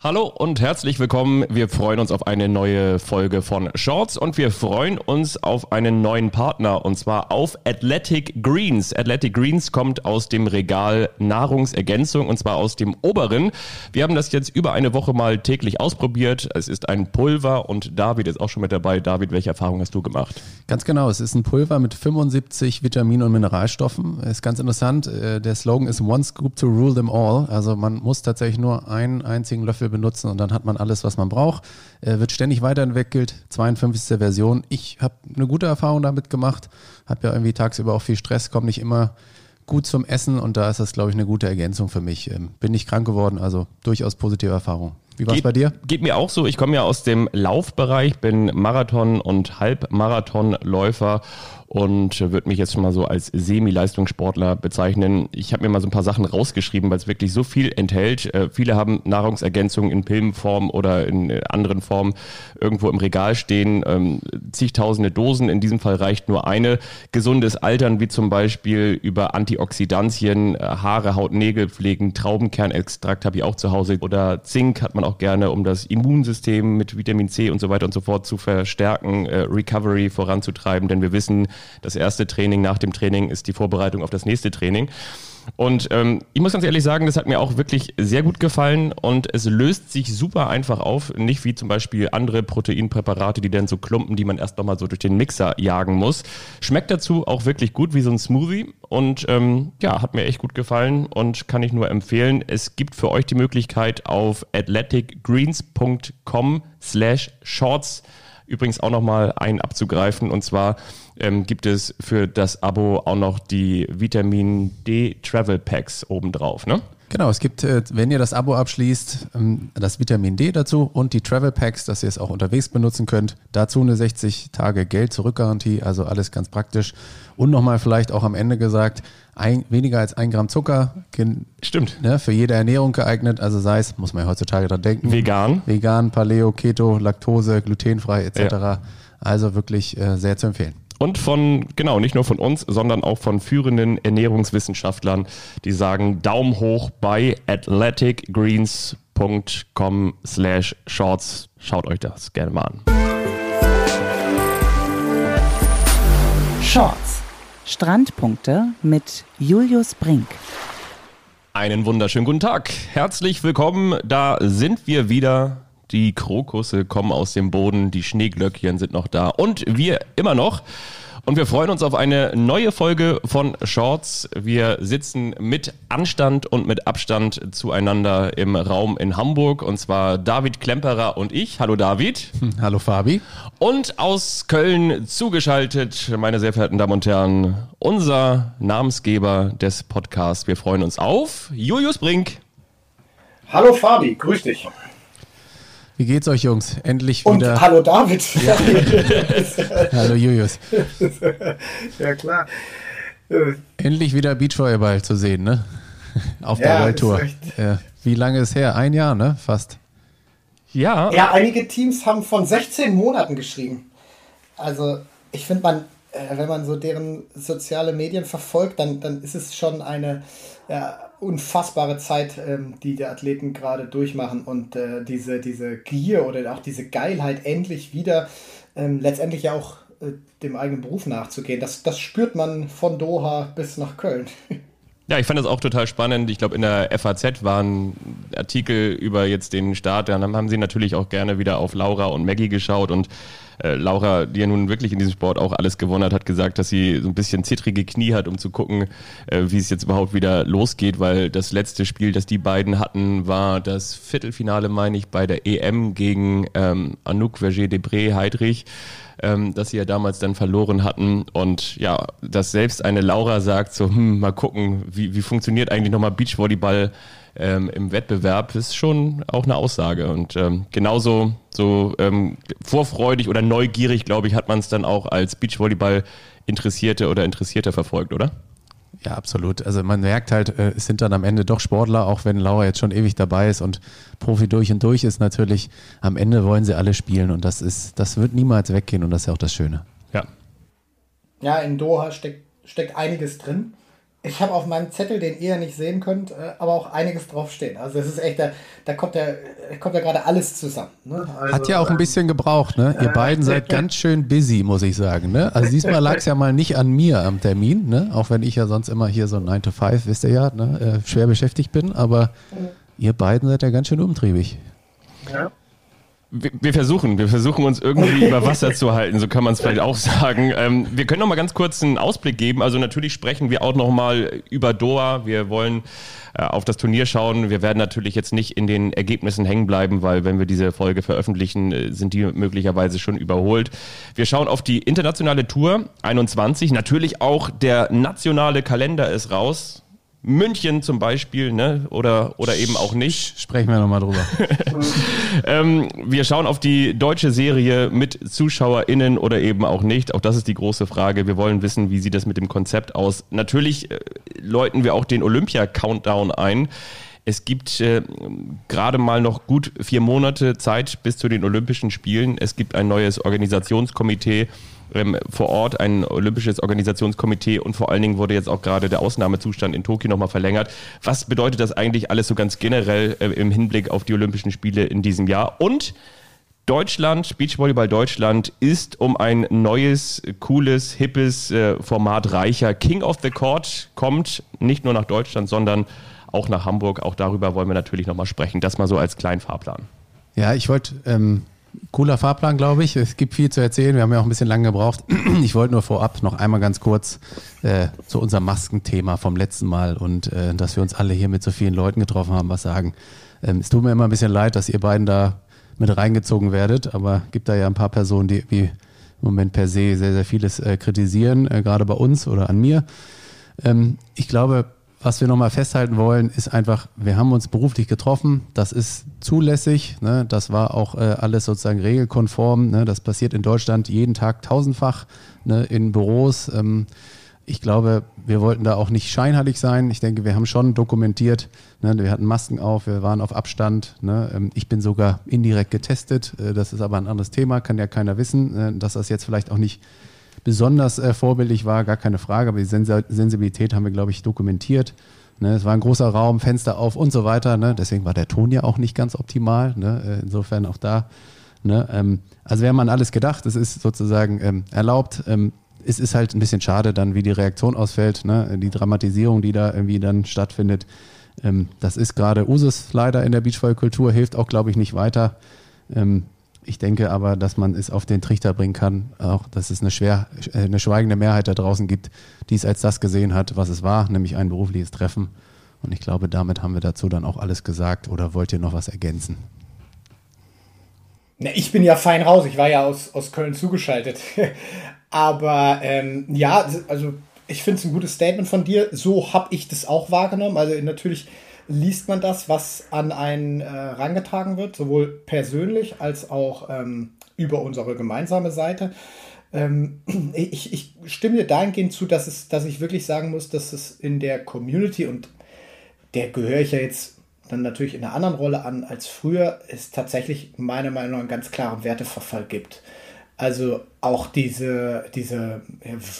Hallo und herzlich willkommen. Wir freuen uns auf eine neue Folge von Shorts und wir freuen uns auf einen neuen Partner und zwar auf Athletic Greens. Athletic Greens kommt aus dem Regal Nahrungsergänzung und zwar aus dem oberen. Wir haben das jetzt über eine Woche mal täglich ausprobiert. Es ist ein Pulver und David ist auch schon mit dabei. David, welche Erfahrung hast du gemacht? Ganz genau, es ist ein Pulver mit 75 Vitamin- und Mineralstoffen. Ist ganz interessant. Äh, der Slogan ist One Scoop to rule them all. Also man muss tatsächlich nur einen einzigen Löffel Beispiel benutzen und dann hat man alles, was man braucht. Äh, wird ständig weiterentwickelt, 52. Version. Ich habe eine gute Erfahrung damit gemacht, habe ja irgendwie tagsüber auch viel Stress, komme nicht immer gut zum Essen und da ist das, glaube ich, eine gute Ergänzung für mich. Ähm, bin nicht krank geworden, also durchaus positive Erfahrung. Wie war es bei dir? Geht mir auch so. Ich komme ja aus dem Laufbereich, bin Marathon- und Halbmarathonläufer und würde mich jetzt schon mal so als Semi-Leistungssportler bezeichnen. Ich habe mir mal so ein paar Sachen rausgeschrieben, weil es wirklich so viel enthält. Äh, viele haben Nahrungsergänzungen in Pillenform oder in äh, anderen Formen irgendwo im Regal stehen. Ähm, zigtausende Dosen. In diesem Fall reicht nur eine. Gesundes Altern, wie zum Beispiel über Antioxidantien, äh, Haare, Haut, Nägel pflegen, Traubenkernextrakt habe ich auch zu Hause oder Zink hat man auch gerne, um das Immunsystem mit Vitamin C und so weiter und so fort zu verstärken, äh, Recovery voranzutreiben, denn wir wissen, das erste Training nach dem Training ist die Vorbereitung auf das nächste Training. Und ähm, ich muss ganz ehrlich sagen, das hat mir auch wirklich sehr gut gefallen und es löst sich super einfach auf. Nicht wie zum Beispiel andere Proteinpräparate, die dann so klumpen, die man erst nochmal so durch den Mixer jagen muss. Schmeckt dazu auch wirklich gut wie so ein Smoothie und ähm, ja, hat mir echt gut gefallen und kann ich nur empfehlen. Es gibt für euch die Möglichkeit auf athleticgreens.com slash shorts übrigens auch nochmal einen abzugreifen. Und zwar ähm, gibt es für das Abo auch noch die Vitamin D Travel Packs obendrauf, ne? Genau, es gibt, äh, wenn ihr das Abo abschließt, ähm, das Vitamin D dazu und die Travel Packs, dass ihr es auch unterwegs benutzen könnt. Dazu eine 60 Tage Geld-Zurück-Garantie, also alles ganz praktisch. Und nochmal vielleicht auch am Ende gesagt, ein, weniger als ein Gramm Zucker. Stimmt. Ne, für jede Ernährung geeignet, also sei es, muss man ja heutzutage dran denken. Vegan. Vegan, Paleo, Keto, Laktose, glutenfrei etc. Ja. Also wirklich äh, sehr zu empfehlen. Und von, genau, nicht nur von uns, sondern auch von führenden Ernährungswissenschaftlern, die sagen Daumen hoch bei athleticgreens.com slash shorts. Schaut euch das gerne mal an. Shorts. Strandpunkte mit Julius Brink. Einen wunderschönen guten Tag. Herzlich willkommen. Da sind wir wieder. Die Krokusse kommen aus dem Boden, die Schneeglöckchen sind noch da und wir immer noch. Und wir freuen uns auf eine neue Folge von Shorts. Wir sitzen mit Anstand und mit Abstand zueinander im Raum in Hamburg. Und zwar David Klemperer und ich. Hallo David. Hallo Fabi. Und aus Köln zugeschaltet, meine sehr verehrten Damen und Herren, unser Namensgeber des Podcasts. Wir freuen uns auf Julius Brink. Hallo Fabi, grüß dich. Wie geht's euch, Jungs? Endlich wieder. Und hallo David. Ja. hallo Julius. ja, klar. Endlich wieder Beachvolleyball zu sehen, ne? Auf der ja, Welttour. Ja. Wie lange ist her? Ein Jahr, ne? Fast. Ja. Ja, einige Teams haben von 16 Monaten geschrieben. Also, ich finde, man, äh, wenn man so deren soziale Medien verfolgt, dann, dann ist es schon eine ja, unfassbare Zeit, ähm, die die Athleten gerade durchmachen und äh, diese, diese Gier oder auch diese Geilheit endlich wieder ähm, letztendlich ja auch äh, dem eigenen Beruf nachzugehen. Das, das spürt man von Doha bis nach Köln. Ja, ich fand das auch total spannend. Ich glaube, in der FAZ waren Artikel über jetzt den Start. Dann haben sie natürlich auch gerne wieder auf Laura und Maggie geschaut und äh, Laura, die ja nun wirklich in diesem Sport auch alles gewonnen hat, hat gesagt, dass sie so ein bisschen zittrige Knie hat, um zu gucken, äh, wie es jetzt überhaupt wieder losgeht, weil das letzte Spiel, das die beiden hatten, war das Viertelfinale, meine ich, bei der EM gegen ähm, Anouk Verger-Debré Heidrich ähm, dass sie ja damals dann verloren hatten. Und ja, dass selbst eine Laura sagt, so, hm, mal gucken, wie, wie funktioniert eigentlich nochmal Beachvolleyball ähm, im Wettbewerb, ist schon auch eine Aussage. Und ähm, genauso so ähm, vorfreudig oder neugierig, glaube ich, hat man es dann auch als Beachvolleyball Interessierte oder Interessierter verfolgt, oder? Ja, absolut. Also man merkt halt, äh, es sind dann am Ende doch Sportler, auch wenn Laura jetzt schon ewig dabei ist und Profi durch und durch ist natürlich, am Ende wollen sie alle spielen und das ist, das wird niemals weggehen und das ist ja auch das Schöne. Ja. Ja, in Doha steckt, steckt einiges drin. Ich habe auf meinem Zettel, den ihr nicht sehen könnt, äh, aber auch einiges draufstehen. Also es ist echt, da, da kommt ja kommt ja gerade alles zusammen. Ne? Also, Hat ja auch ein bisschen gebraucht, ne? Ihr beiden seid ganz schön busy, muss ich sagen. Ne? Also diesmal lag es ja mal nicht an mir am Termin, ne? Auch wenn ich ja sonst immer hier so 9 to 5, wisst ihr ja, ne? Äh, schwer beschäftigt bin, aber mhm. ihr beiden seid ja ganz schön umtriebig. Ja wir, versuchen, wir versuchen uns irgendwie über Wasser zu halten, so kann man es vielleicht auch sagen. Ähm, wir können noch mal ganz kurz einen Ausblick geben. Also natürlich sprechen wir auch noch mal über Doha. Wir wollen äh, auf das Turnier schauen. Wir werden natürlich jetzt nicht in den Ergebnissen hängen bleiben, weil wenn wir diese Folge veröffentlichen, äh, sind die möglicherweise schon überholt. Wir schauen auf die internationale Tour 21. Natürlich auch der nationale Kalender ist raus. München zum Beispiel, ne? Oder, oder eben auch nicht. Sprechen wir nochmal drüber. ähm, wir schauen auf die deutsche Serie mit ZuschauerInnen oder eben auch nicht. Auch das ist die große Frage. Wir wollen wissen, wie sieht das mit dem Konzept aus. Natürlich äh, läuten wir auch den Olympia-Countdown ein. Es gibt äh, gerade mal noch gut vier Monate Zeit bis zu den Olympischen Spielen. Es gibt ein neues Organisationskomitee vor Ort, ein olympisches Organisationskomitee und vor allen Dingen wurde jetzt auch gerade der Ausnahmezustand in Tokio nochmal verlängert. Was bedeutet das eigentlich alles so ganz generell äh, im Hinblick auf die Olympischen Spiele in diesem Jahr? Und Deutschland, Beachvolleyball Deutschland ist um ein neues, cooles, hippes äh, Format reicher. King of the Court kommt nicht nur nach Deutschland, sondern auch nach Hamburg. Auch darüber wollen wir natürlich nochmal sprechen. Das mal so als kleinen Fahrplan. Ja, ich wollte ähm, Cooler Fahrplan, glaube ich. Es gibt viel zu erzählen. Wir haben ja auch ein bisschen lange gebraucht. Ich wollte nur vorab noch einmal ganz kurz äh, zu unserem Maskenthema vom letzten Mal und äh, dass wir uns alle hier mit so vielen Leuten getroffen haben, was sagen. Ähm, es tut mir immer ein bisschen leid, dass ihr beiden da mit reingezogen werdet, aber gibt da ja ein paar Personen, die wie im Moment per se sehr, sehr vieles äh, kritisieren, äh, gerade bei uns oder an mir. Ähm, ich glaube, was wir nochmal festhalten wollen, ist einfach, wir haben uns beruflich getroffen. Das ist zulässig. Ne? Das war auch äh, alles sozusagen regelkonform. Ne? Das passiert in Deutschland jeden Tag tausendfach ne? in Büros. Ähm, ich glaube, wir wollten da auch nicht scheinheilig sein. Ich denke, wir haben schon dokumentiert. Ne? Wir hatten Masken auf, wir waren auf Abstand. Ne? Ähm, ich bin sogar indirekt getestet. Äh, das ist aber ein anderes Thema, kann ja keiner wissen, äh, dass das jetzt vielleicht auch nicht besonders äh, vorbildlich war, gar keine Frage, aber die Sensibilität haben wir, glaube ich, dokumentiert. Ne, es war ein großer Raum, Fenster auf und so weiter. Ne? Deswegen war der Ton ja auch nicht ganz optimal. Ne? Äh, insofern auch da. Ne? Ähm, also wir haben an alles gedacht. Es ist sozusagen ähm, erlaubt. Ähm, es ist halt ein bisschen schade dann, wie die Reaktion ausfällt. Ne? Die Dramatisierung, die da irgendwie dann stattfindet. Ähm, das ist gerade Usus leider in der Beachvolley-Kultur, hilft auch, glaube ich, nicht weiter. Ich denke aber, dass man es auf den Trichter bringen kann, auch dass es eine, schwer, äh, eine schweigende Mehrheit da draußen gibt, die es als das gesehen hat, was es war, nämlich ein berufliches Treffen. Und ich glaube, damit haben wir dazu dann auch alles gesagt. Oder wollt ihr noch was ergänzen? Na, ich bin ja fein raus. Ich war ja aus, aus Köln zugeschaltet. Aber ähm, ja, also ich finde es ein gutes Statement von dir. So habe ich das auch wahrgenommen. Also natürlich liest man das, was an einen äh, rangetragen wird, sowohl persönlich als auch ähm, über unsere gemeinsame Seite. Ähm, ich, ich, stimme dir dahingehend zu, dass, es, dass ich wirklich sagen muss, dass es in der Community und der gehöre ich ja jetzt dann natürlich in einer anderen Rolle an als früher, es tatsächlich meiner Meinung nach einen ganz klaren Werteverfall gibt. Also auch diese, diese,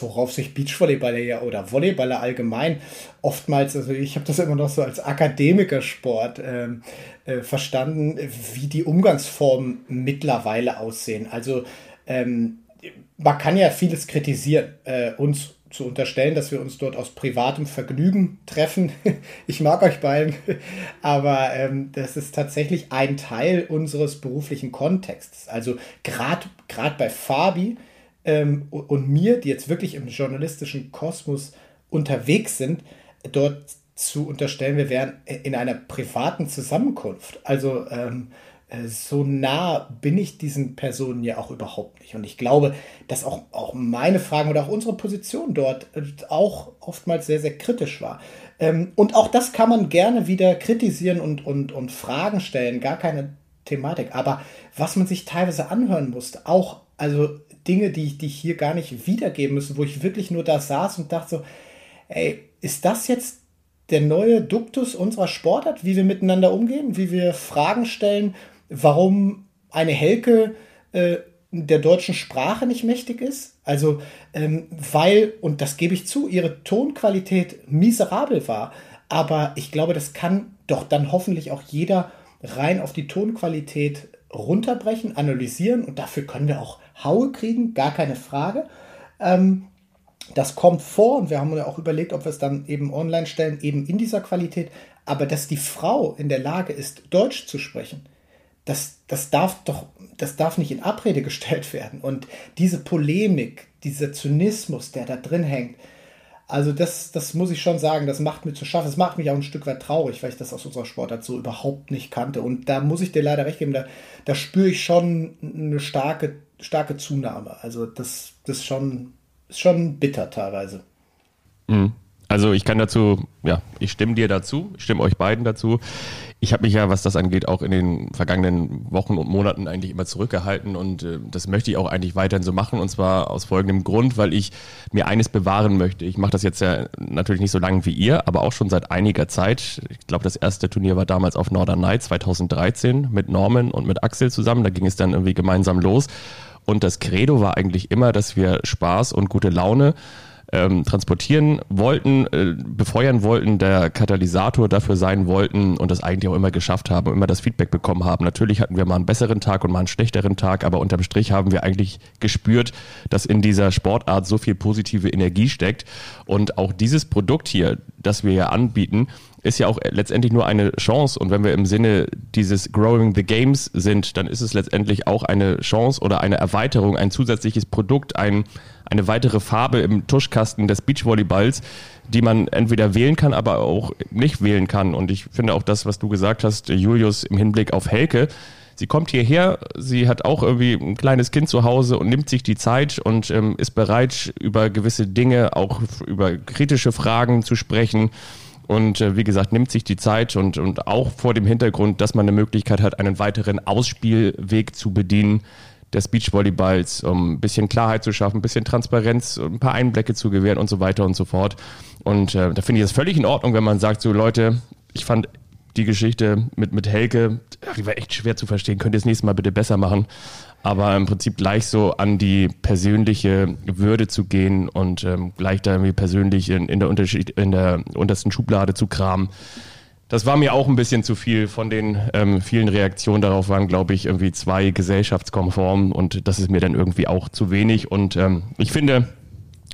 worauf sich Beachvolleyballer ja oder Volleyballer allgemein oftmals, also ich habe das immer noch so als Akademikersport ähm, äh, verstanden, wie die Umgangsformen mittlerweile aussehen. Also ähm, man kann ja vieles kritisieren. Äh, uns zu unterstellen, dass wir uns dort aus privatem Vergnügen treffen. Ich mag euch beiden, aber ähm, das ist tatsächlich ein Teil unseres beruflichen Kontexts. Also gerade bei Fabi ähm, und mir, die jetzt wirklich im journalistischen Kosmos unterwegs sind, dort zu unterstellen, wir wären in einer privaten Zusammenkunft. Also ähm, äh, so nah bin ich diesen Personen ja auch überhaupt nicht. Und ich glaube, dass auch, auch meine Fragen oder auch unsere Position dort äh, auch oftmals sehr, sehr kritisch war. Ähm, und auch das kann man gerne wieder kritisieren und, und, und Fragen stellen, gar keine Thematik. Aber was man sich teilweise anhören musste, auch also Dinge, die, die ich hier gar nicht wiedergeben müssen, wo ich wirklich nur da saß und dachte so, ey, ist das jetzt der neue Duktus unserer Sportart, wie wir miteinander umgehen, wie wir Fragen stellen warum eine Helke äh, der deutschen Sprache nicht mächtig ist. Also, ähm, weil, und das gebe ich zu, ihre Tonqualität miserabel war. Aber ich glaube, das kann doch dann hoffentlich auch jeder rein auf die Tonqualität runterbrechen, analysieren und dafür können wir auch Haue kriegen, gar keine Frage. Ähm, das kommt vor und wir haben ja auch überlegt, ob wir es dann eben online stellen, eben in dieser Qualität. Aber dass die Frau in der Lage ist, Deutsch zu sprechen, das, das darf doch, das darf nicht in Abrede gestellt werden. Und diese Polemik, dieser Zynismus, der da drin hängt, also das, das muss ich schon sagen, das macht mir zu schaffen. Es macht mich auch ein Stück weit traurig, weil ich das aus unserer Sportart so überhaupt nicht kannte. Und da muss ich dir leider recht geben, da, da spüre ich schon eine starke, starke Zunahme. Also das, das schon, ist schon bitter teilweise. Mhm. Also ich kann dazu, ja, ich stimme dir dazu, ich stimme euch beiden dazu. Ich habe mich ja, was das angeht, auch in den vergangenen Wochen und Monaten eigentlich immer zurückgehalten und äh, das möchte ich auch eigentlich weiterhin so machen und zwar aus folgendem Grund, weil ich mir eines bewahren möchte. Ich mache das jetzt ja natürlich nicht so lange wie ihr, aber auch schon seit einiger Zeit. Ich glaube, das erste Turnier war damals auf Northern Night 2013 mit Norman und mit Axel zusammen. Da ging es dann irgendwie gemeinsam los. Und das Credo war eigentlich immer, dass wir Spaß und gute Laune ähm, transportieren wollten, äh, befeuern wollten, der Katalysator dafür sein wollten und das eigentlich auch immer geschafft haben immer das Feedback bekommen haben. Natürlich hatten wir mal einen besseren Tag und mal einen schlechteren Tag, aber unterm Strich haben wir eigentlich gespürt, dass in dieser Sportart so viel positive Energie steckt und auch dieses Produkt hier, das wir ja anbieten, ist ja auch letztendlich nur eine Chance. Und wenn wir im Sinne dieses Growing the Games sind, dann ist es letztendlich auch eine Chance oder eine Erweiterung, ein zusätzliches Produkt, ein, eine weitere Farbe im Tuschkasten des Beachvolleyballs, die man entweder wählen kann, aber auch nicht wählen kann. Und ich finde auch das, was du gesagt hast, Julius, im Hinblick auf Helke, sie kommt hierher, sie hat auch irgendwie ein kleines Kind zu Hause und nimmt sich die Zeit und ähm, ist bereit, über gewisse Dinge, auch über kritische Fragen zu sprechen und äh, wie gesagt, nimmt sich die Zeit und, und auch vor dem Hintergrund, dass man eine Möglichkeit hat, einen weiteren Ausspielweg zu bedienen des Beachvolleyballs, um ein bisschen Klarheit zu schaffen, ein bisschen Transparenz, ein paar Einblicke zu gewähren und so weiter und so fort. Und äh, da finde ich es völlig in Ordnung, wenn man sagt, so Leute, ich fand die Geschichte mit, mit Helke, die war echt schwer zu verstehen, könnt ihr das nächste Mal bitte besser machen aber im Prinzip gleich so an die persönliche Würde zu gehen und ähm, gleich da irgendwie persönlich in, in, der Unterschied, in der untersten Schublade zu kramen. Das war mir auch ein bisschen zu viel. Von den ähm, vielen Reaktionen darauf waren, glaube ich, irgendwie zwei gesellschaftskonform und das ist mir dann irgendwie auch zu wenig. Und ähm, ich finde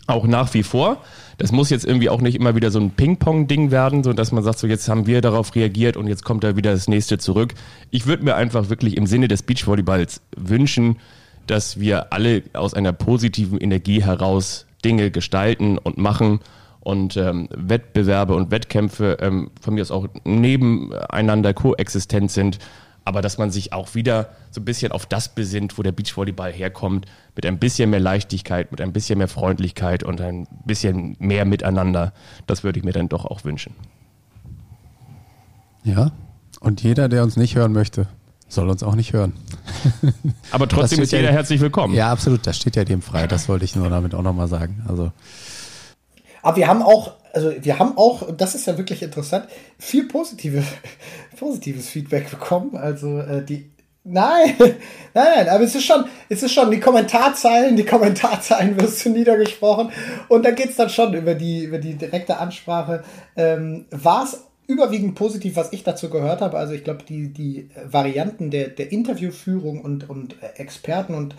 auch nach wie vor, das muss jetzt irgendwie auch nicht immer wieder so ein Ping-Pong-Ding werden, so dass man sagt, so jetzt haben wir darauf reagiert und jetzt kommt da wieder das nächste zurück. Ich würde mir einfach wirklich im Sinne des Beachvolleyballs wünschen, dass wir alle aus einer positiven Energie heraus Dinge gestalten und machen und ähm, Wettbewerbe und Wettkämpfe ähm, von mir aus auch nebeneinander koexistent sind aber dass man sich auch wieder so ein bisschen auf das besinnt, wo der Beachvolleyball herkommt, mit ein bisschen mehr Leichtigkeit, mit ein bisschen mehr Freundlichkeit und ein bisschen mehr Miteinander. Das würde ich mir dann doch auch wünschen. Ja, und jeder, der uns nicht hören möchte, soll uns auch nicht hören. Aber trotzdem ist jeder ja, herzlich willkommen. Ja, absolut, das steht ja dem frei. Das wollte ich nur damit auch nochmal sagen. Also. Aber wir haben auch also wir haben auch, das ist ja wirklich interessant, viel positive, positives Feedback bekommen. Also äh, die, nein, nein, nein, aber es ist schon, es ist schon die Kommentarzeilen, die Kommentarzeilen wirst du niedergesprochen und da geht es dann schon über die, über die direkte Ansprache. Ähm, War es überwiegend positiv, was ich dazu gehört habe. Also ich glaube, die, die Varianten der, der Interviewführung und, und Experten und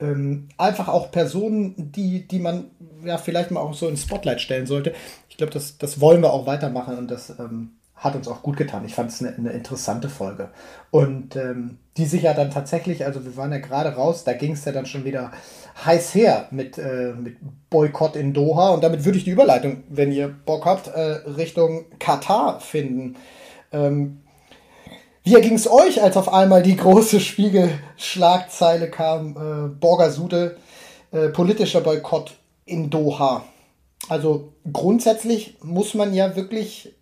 ähm, einfach auch Personen, die, die man ja vielleicht mal auch so ins Spotlight stellen sollte. Ich glaube, das, das wollen wir auch weitermachen und das ähm, hat uns auch gut getan. Ich fand es eine, eine interessante Folge. Und ähm, die sich ja dann tatsächlich, also wir waren ja gerade raus, da ging es ja dann schon wieder heiß her mit, äh, mit Boykott in Doha. Und damit würde ich die Überleitung, wenn ihr Bock habt, äh, Richtung Katar finden. Ähm, wie ging es euch, als auf einmal die große Spiegelschlagzeile kam, äh, Borgasude, äh, politischer Boykott in Doha? Also grundsätzlich muss man ja wirklich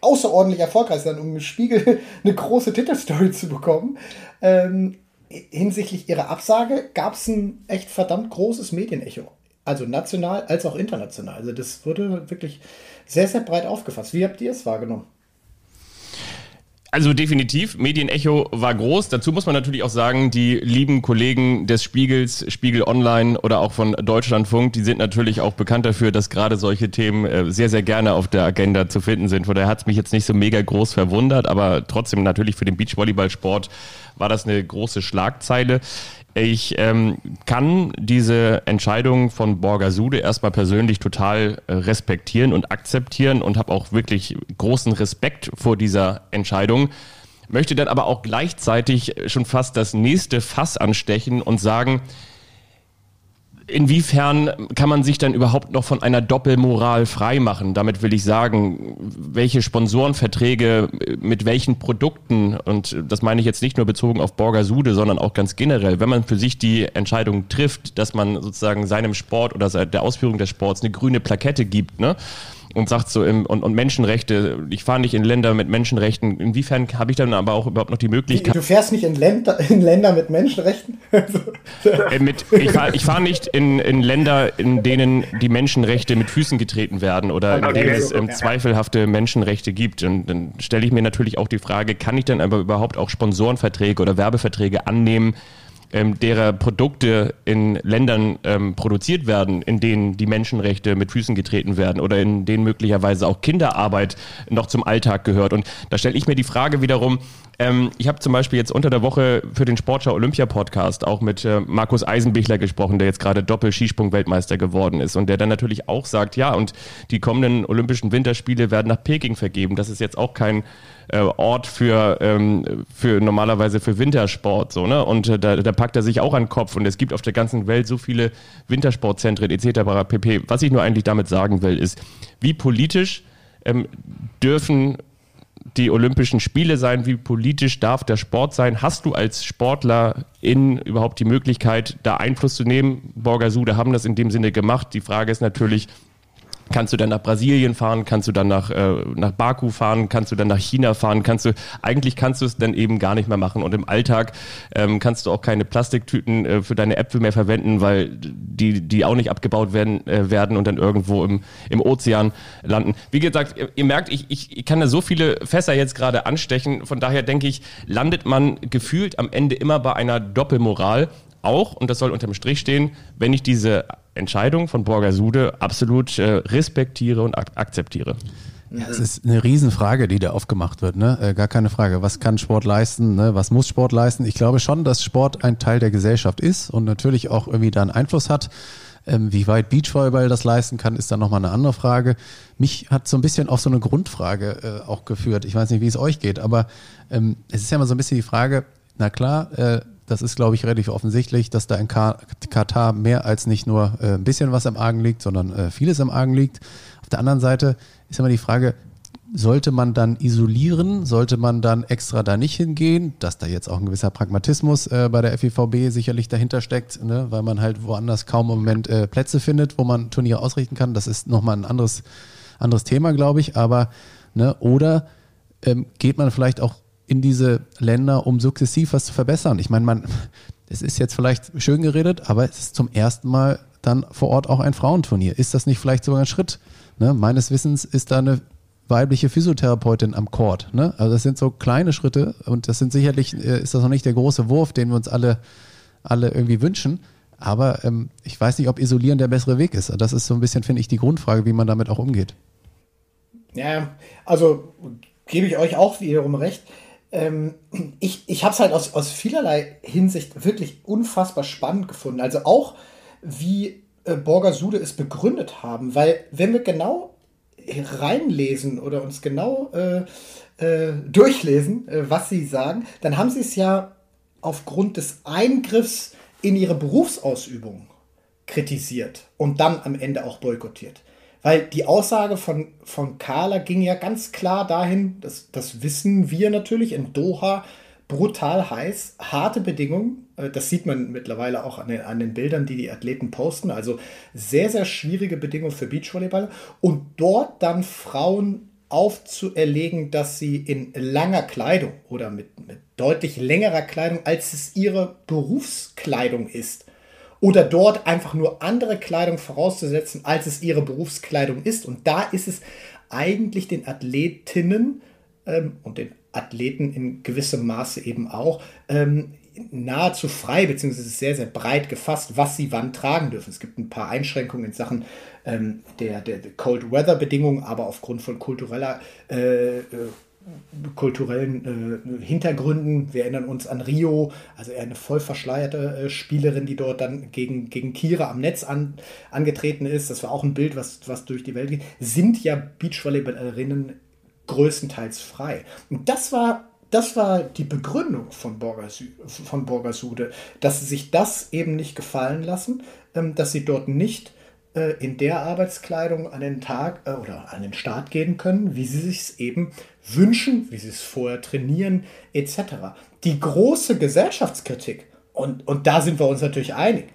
außerordentlich erfolgreich sein, um im Spiegel eine große Titelstory zu bekommen. Ähm, hinsichtlich ihrer Absage gab es ein echt verdammt großes Medienecho. Also national als auch international. Also das wurde wirklich sehr, sehr breit aufgefasst. Wie habt ihr es wahrgenommen? Also definitiv, Medienecho war groß. Dazu muss man natürlich auch sagen, die lieben Kollegen des Spiegels, Spiegel Online oder auch von Deutschlandfunk, die sind natürlich auch bekannt dafür, dass gerade solche Themen äh, sehr, sehr gerne auf der Agenda zu finden sind. Von daher hat es mich jetzt nicht so mega groß verwundert, aber trotzdem natürlich für den Beachvolleyballsport war das eine große Schlagzeile. Ich ähm, kann diese Entscheidung von Borgasude erstmal persönlich total äh, respektieren und akzeptieren und habe auch wirklich großen Respekt vor dieser Entscheidung. Möchte dann aber auch gleichzeitig schon fast das nächste Fass anstechen und sagen, inwiefern kann man sich dann überhaupt noch von einer Doppelmoral freimachen? Damit will ich sagen, welche Sponsorenverträge mit welchen Produkten, und das meine ich jetzt nicht nur bezogen auf Borgasude, sondern auch ganz generell, wenn man für sich die Entscheidung trifft, dass man sozusagen seinem Sport oder der Ausführung des Sports eine grüne Plakette gibt, ne? Und sagt so, im, und, und Menschenrechte, ich fahre nicht in Länder mit Menschenrechten, inwiefern habe ich dann aber auch überhaupt noch die Möglichkeit. Du fährst nicht in Länder, in Länder mit Menschenrechten? äh, mit, ich fahre ich fahr nicht in, in Länder, in denen die Menschenrechte mit Füßen getreten werden oder in denen es ähm, zweifelhafte Menschenrechte gibt. Und dann stelle ich mir natürlich auch die Frage, kann ich dann aber überhaupt auch Sponsorenverträge oder Werbeverträge annehmen, ähm, derer Produkte in Ländern ähm, produziert werden, in denen die Menschenrechte mit Füßen getreten werden oder in denen möglicherweise auch Kinderarbeit noch zum Alltag gehört. Und da stelle ich mir die Frage wiederum, ähm, ich habe zum Beispiel jetzt unter der Woche für den Sportschau Olympia Podcast auch mit äh, Markus Eisenbichler gesprochen, der jetzt gerade Doppel-Skisprung-Weltmeister geworden ist und der dann natürlich auch sagt, ja, und die kommenden Olympischen Winterspiele werden nach Peking vergeben. Das ist jetzt auch kein äh, Ort für, ähm, für normalerweise für Wintersport. So, ne? Und äh, da, da packt er sich auch an den Kopf. Und es gibt auf der ganzen Welt so viele Wintersportzentren etc. pp. Was ich nur eigentlich damit sagen will, ist, wie politisch ähm, dürfen die Olympischen Spiele sein, wie politisch darf der Sport sein? Hast du als Sportler in überhaupt die Möglichkeit, da Einfluss zu nehmen? Borgasude haben das in dem Sinne gemacht. Die Frage ist natürlich, Kannst du dann nach Brasilien fahren? Kannst du dann nach, äh, nach Baku fahren? Kannst du dann nach China fahren? Kannst du, eigentlich kannst du es dann eben gar nicht mehr machen. Und im Alltag ähm, kannst du auch keine Plastiktüten äh, für deine Äpfel mehr verwenden, weil die, die auch nicht abgebaut werden, äh, werden und dann irgendwo im, im Ozean landen. Wie gesagt, ihr, ihr merkt, ich, ich, ich kann da so viele Fässer jetzt gerade anstechen. Von daher denke ich, landet man gefühlt am Ende immer bei einer Doppelmoral auch, und das soll unterm Strich stehen, wenn ich diese Entscheidung von Borgasude absolut äh, respektiere und ak akzeptiere. Ja, es ist eine Riesenfrage, die da aufgemacht wird, ne? Äh, gar keine Frage. Was kann Sport leisten? Ne? Was muss Sport leisten? Ich glaube schon, dass Sport ein Teil der Gesellschaft ist und natürlich auch irgendwie da einen Einfluss hat. Ähm, wie weit Beachvolleyball das leisten kann, ist dann nochmal eine andere Frage. Mich hat so ein bisschen auf so eine Grundfrage äh, auch geführt. Ich weiß nicht, wie es euch geht, aber ähm, es ist ja immer so ein bisschen die Frage, na klar, äh, das ist, glaube ich, relativ offensichtlich, dass da in Katar mehr als nicht nur äh, ein bisschen was im Argen liegt, sondern äh, vieles im Argen liegt. Auf der anderen Seite ist immer die Frage, sollte man dann isolieren? Sollte man dann extra da nicht hingehen? Dass da jetzt auch ein gewisser Pragmatismus äh, bei der FIVB sicherlich dahinter steckt, ne? weil man halt woanders kaum im Moment äh, Plätze findet, wo man Turniere ausrichten kann. Das ist nochmal ein anderes, anderes Thema, glaube ich. Aber, ne? oder ähm, geht man vielleicht auch in diese Länder, um sukzessiv was zu verbessern. Ich meine, man, es ist jetzt vielleicht schön geredet, aber es ist zum ersten Mal dann vor Ort auch ein Frauenturnier. Ist das nicht vielleicht sogar ein Schritt? Ne? Meines Wissens ist da eine weibliche Physiotherapeutin am Court. Ne? Also das sind so kleine Schritte und das sind sicherlich, äh, ist das noch nicht der große Wurf, den wir uns alle, alle irgendwie wünschen. Aber ähm, ich weiß nicht, ob isolieren der bessere Weg ist. Das ist so ein bisschen, finde ich, die Grundfrage, wie man damit auch umgeht. Ja, also gebe ich euch auch wiederum recht ähm, ich, ich habe es halt aus, aus vielerlei Hinsicht wirklich unfassbar spannend gefunden. Also auch, wie äh, Borgasude es begründet haben, weil wenn wir genau reinlesen oder uns genau äh, äh, durchlesen, äh, was sie sagen, dann haben sie es ja aufgrund des Eingriffs in ihre Berufsausübung kritisiert und dann am Ende auch boykottiert. Weil die Aussage von, von Carla ging ja ganz klar dahin, das, das wissen wir natürlich, in Doha brutal heiß, harte Bedingungen. Äh, das sieht man mittlerweile auch an den, an den Bildern, die die Athleten posten. Also sehr, sehr schwierige Bedingungen für Beachvolleyball. Und dort dann Frauen aufzuerlegen, dass sie in langer Kleidung oder mit, mit deutlich längerer Kleidung, als es ihre Berufskleidung ist, oder dort einfach nur andere Kleidung vorauszusetzen, als es ihre Berufskleidung ist. Und da ist es eigentlich den Athletinnen ähm, und den Athleten in gewissem Maße eben auch ähm, nahezu frei, beziehungsweise sehr, sehr breit gefasst, was sie wann tragen dürfen. Es gibt ein paar Einschränkungen in Sachen ähm, der, der, der Cold Weather Bedingungen, aber aufgrund von kultureller äh, äh, kulturellen äh, Hintergründen. Wir erinnern uns an Rio, also eher eine voll verschleierte äh, Spielerin, die dort dann gegen, gegen Kira am Netz an, angetreten ist. Das war auch ein Bild, was, was durch die Welt geht. Sind ja Beachvolleyballerinnen größtenteils frei. Und das war das war die Begründung von, Borgasude, von Borgasude, dass sie sich das eben nicht gefallen lassen, ähm, dass sie dort nicht äh, in der Arbeitskleidung an den Tag äh, oder an den Start gehen können, wie sie sich eben wünschen, wie sie es vorher trainieren, etc. Die große Gesellschaftskritik, und, und da sind wir uns natürlich einig,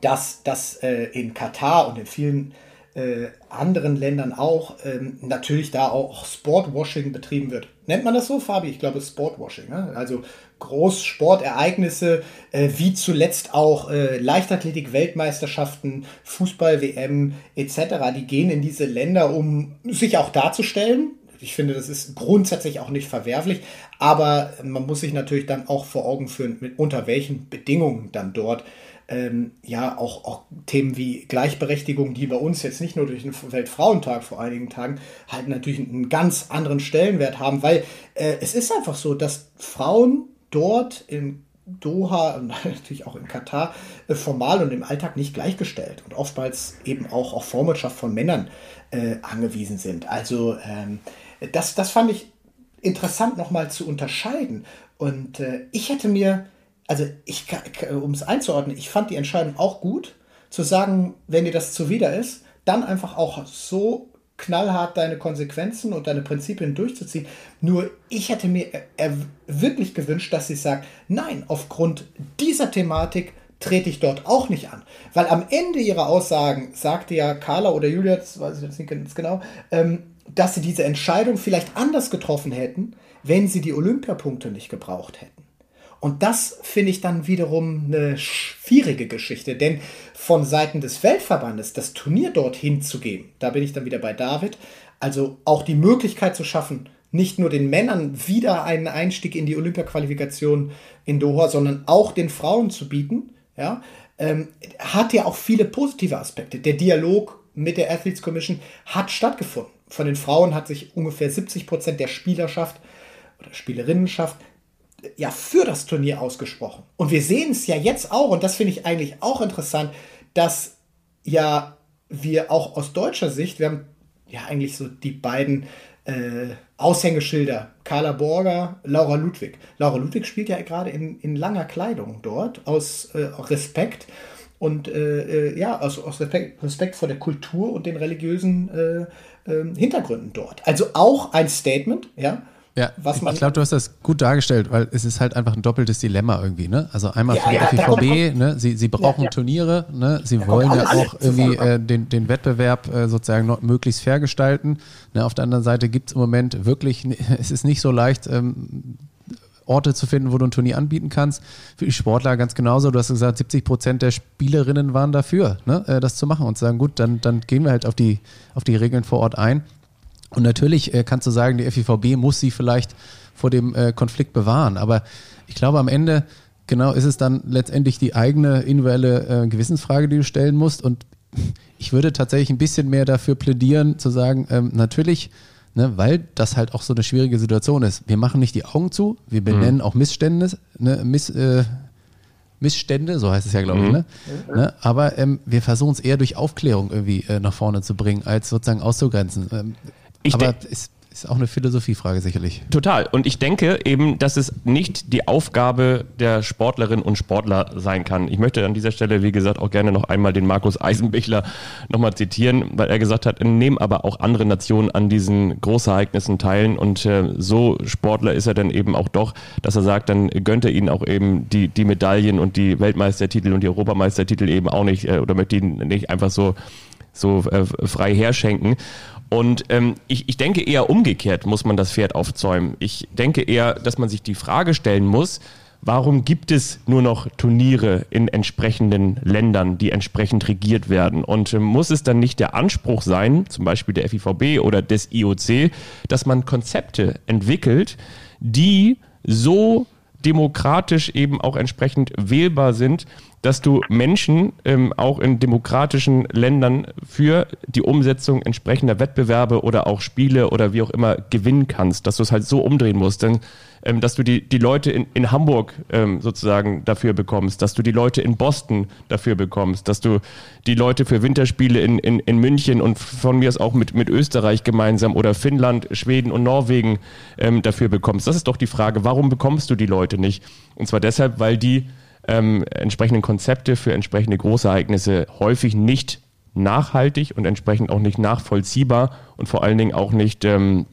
dass das äh, in Katar und in vielen äh, anderen Ländern auch ähm, natürlich da auch Sportwashing betrieben wird. Nennt man das so, Fabi? Ich glaube, Sportwashing. Ne? Also Großsportereignisse, äh, wie zuletzt auch äh, Leichtathletik-Weltmeisterschaften, Fußball-WM etc., die gehen in diese Länder, um sich auch darzustellen. Ich finde, das ist grundsätzlich auch nicht verwerflich, aber man muss sich natürlich dann auch vor Augen führen, mit, unter welchen Bedingungen dann dort ähm, ja auch, auch Themen wie Gleichberechtigung, die bei uns jetzt nicht nur durch den Weltfrauentag vor einigen Tagen halt natürlich einen ganz anderen Stellenwert haben, weil äh, es ist einfach so, dass Frauen dort in Doha und natürlich auch in Katar äh, formal und im Alltag nicht gleichgestellt und oftmals eben auch auf Vormundschaft von Männern äh, angewiesen sind. Also ähm, das, das fand ich interessant nochmal zu unterscheiden. Und äh, ich hätte mir, also ich, um es einzuordnen, ich fand die Entscheidung auch gut, zu sagen, wenn dir das zuwider ist, dann einfach auch so knallhart deine Konsequenzen und deine Prinzipien durchzuziehen. Nur ich hätte mir wirklich gewünscht, dass sie sagt, nein, aufgrund dieser Thematik trete ich dort auch nicht an. Weil am Ende ihrer Aussagen sagte ja Carla oder Julia, das weiß ich jetzt nicht ganz genau, ähm, dass sie diese Entscheidung vielleicht anders getroffen hätten, wenn sie die Olympiapunkte nicht gebraucht hätten. Und das finde ich dann wiederum eine schwierige Geschichte, denn von Seiten des Weltverbandes das Turnier dorthin zu geben, da bin ich dann wieder bei David, also auch die Möglichkeit zu schaffen, nicht nur den Männern wieder einen Einstieg in die Olympia-Qualifikation in Doha, sondern auch den Frauen zu bieten, ja, ähm, hat ja auch viele positive Aspekte. Der Dialog mit der Athletes Commission hat stattgefunden. Von den Frauen hat sich ungefähr 70 Prozent der Spielerschaft oder Spielerinnenschaft ja für das Turnier ausgesprochen. Und wir sehen es ja jetzt auch, und das finde ich eigentlich auch interessant, dass ja wir auch aus deutscher Sicht, wir haben ja eigentlich so die beiden äh, Aushängeschilder, Carla Borger, Laura Ludwig. Laura Ludwig spielt ja gerade in, in langer Kleidung dort, aus äh, Respekt und äh, äh ja, aus, aus Respekt, Respekt, vor der Kultur und den religiösen äh, ähm, Hintergründen dort. Also auch ein Statement, ja, ja, was man ich glaube, du hast das gut dargestellt, weil es ist halt einfach ein doppeltes Dilemma irgendwie. Ne? Also einmal ja, für die ja, FIVB, ne? sie, sie brauchen ja, Turniere, ne? sie wollen ja auch irgendwie äh, den, den Wettbewerb äh, sozusagen noch möglichst fair gestalten. Ne? Auf der anderen Seite gibt es im Moment wirklich, es ist nicht so leicht, ähm, Orte zu finden, wo du ein Turnier anbieten kannst. Für die Sportler ganz genauso. Du hast gesagt, 70 Prozent der Spielerinnen waren dafür, ne? Äh, das zu machen und zu sagen, gut, dann, dann gehen wir halt auf die, auf die Regeln vor Ort ein. Und natürlich äh, kannst du sagen, die FIVB muss sie vielleicht vor dem äh, Konflikt bewahren. Aber ich glaube, am Ende genau ist es dann letztendlich die eigene individuelle Gewissensfrage, die du stellen musst. Und ich würde tatsächlich ein bisschen mehr dafür plädieren, zu sagen, ähm, natürlich, ne, weil das halt auch so eine schwierige Situation ist. Wir machen nicht die Augen zu, wir benennen mhm. auch Missstände, ne, Miss, äh, Missstände, so heißt es ja, glaube ich. Mhm. Ne? ne? Aber ähm, wir versuchen es eher durch Aufklärung irgendwie äh, nach vorne zu bringen, als sozusagen auszugrenzen. Ähm, ich Aber ist, ist auch eine Philosophiefrage sicherlich. Total. Und ich denke eben, dass es nicht die Aufgabe der Sportlerinnen und Sportler sein kann. Ich möchte an dieser Stelle, wie gesagt, auch gerne noch einmal den Markus Eisenbichler nochmal zitieren, weil er gesagt hat, nehmen aber auch andere Nationen an diesen Großereignissen teilen. Und äh, so Sportler ist er dann eben auch doch, dass er sagt, dann gönnt er ihnen auch eben die, die Medaillen und die Weltmeistertitel und die Europameistertitel eben auch nicht äh, oder möchte ihnen nicht einfach so so äh, frei herschenken. Und ähm, ich, ich denke eher umgekehrt muss man das Pferd aufzäumen. Ich denke eher, dass man sich die Frage stellen muss, warum gibt es nur noch Turniere in entsprechenden Ländern, die entsprechend regiert werden? Und äh, muss es dann nicht der Anspruch sein, zum Beispiel der FIVB oder des IOC, dass man Konzepte entwickelt, die so demokratisch eben auch entsprechend wählbar sind, dass du Menschen ähm, auch in demokratischen Ländern für die Umsetzung entsprechender Wettbewerbe oder auch Spiele oder wie auch immer gewinnen kannst, dass du es halt so umdrehen musst. Denn ähm, dass du die, die Leute in, in Hamburg ähm, sozusagen dafür bekommst, dass du die Leute in Boston dafür bekommst, dass du die Leute für Winterspiele in, in, in München und von mir aus auch mit, mit Österreich gemeinsam oder Finnland, Schweden und Norwegen ähm, dafür bekommst. Das ist doch die Frage, warum bekommst du die Leute nicht? Und zwar deshalb, weil die ähm, entsprechenden Konzepte für entsprechende Großereignisse häufig nicht nachhaltig und entsprechend auch nicht nachvollziehbar und vor allen Dingen auch nicht ähm,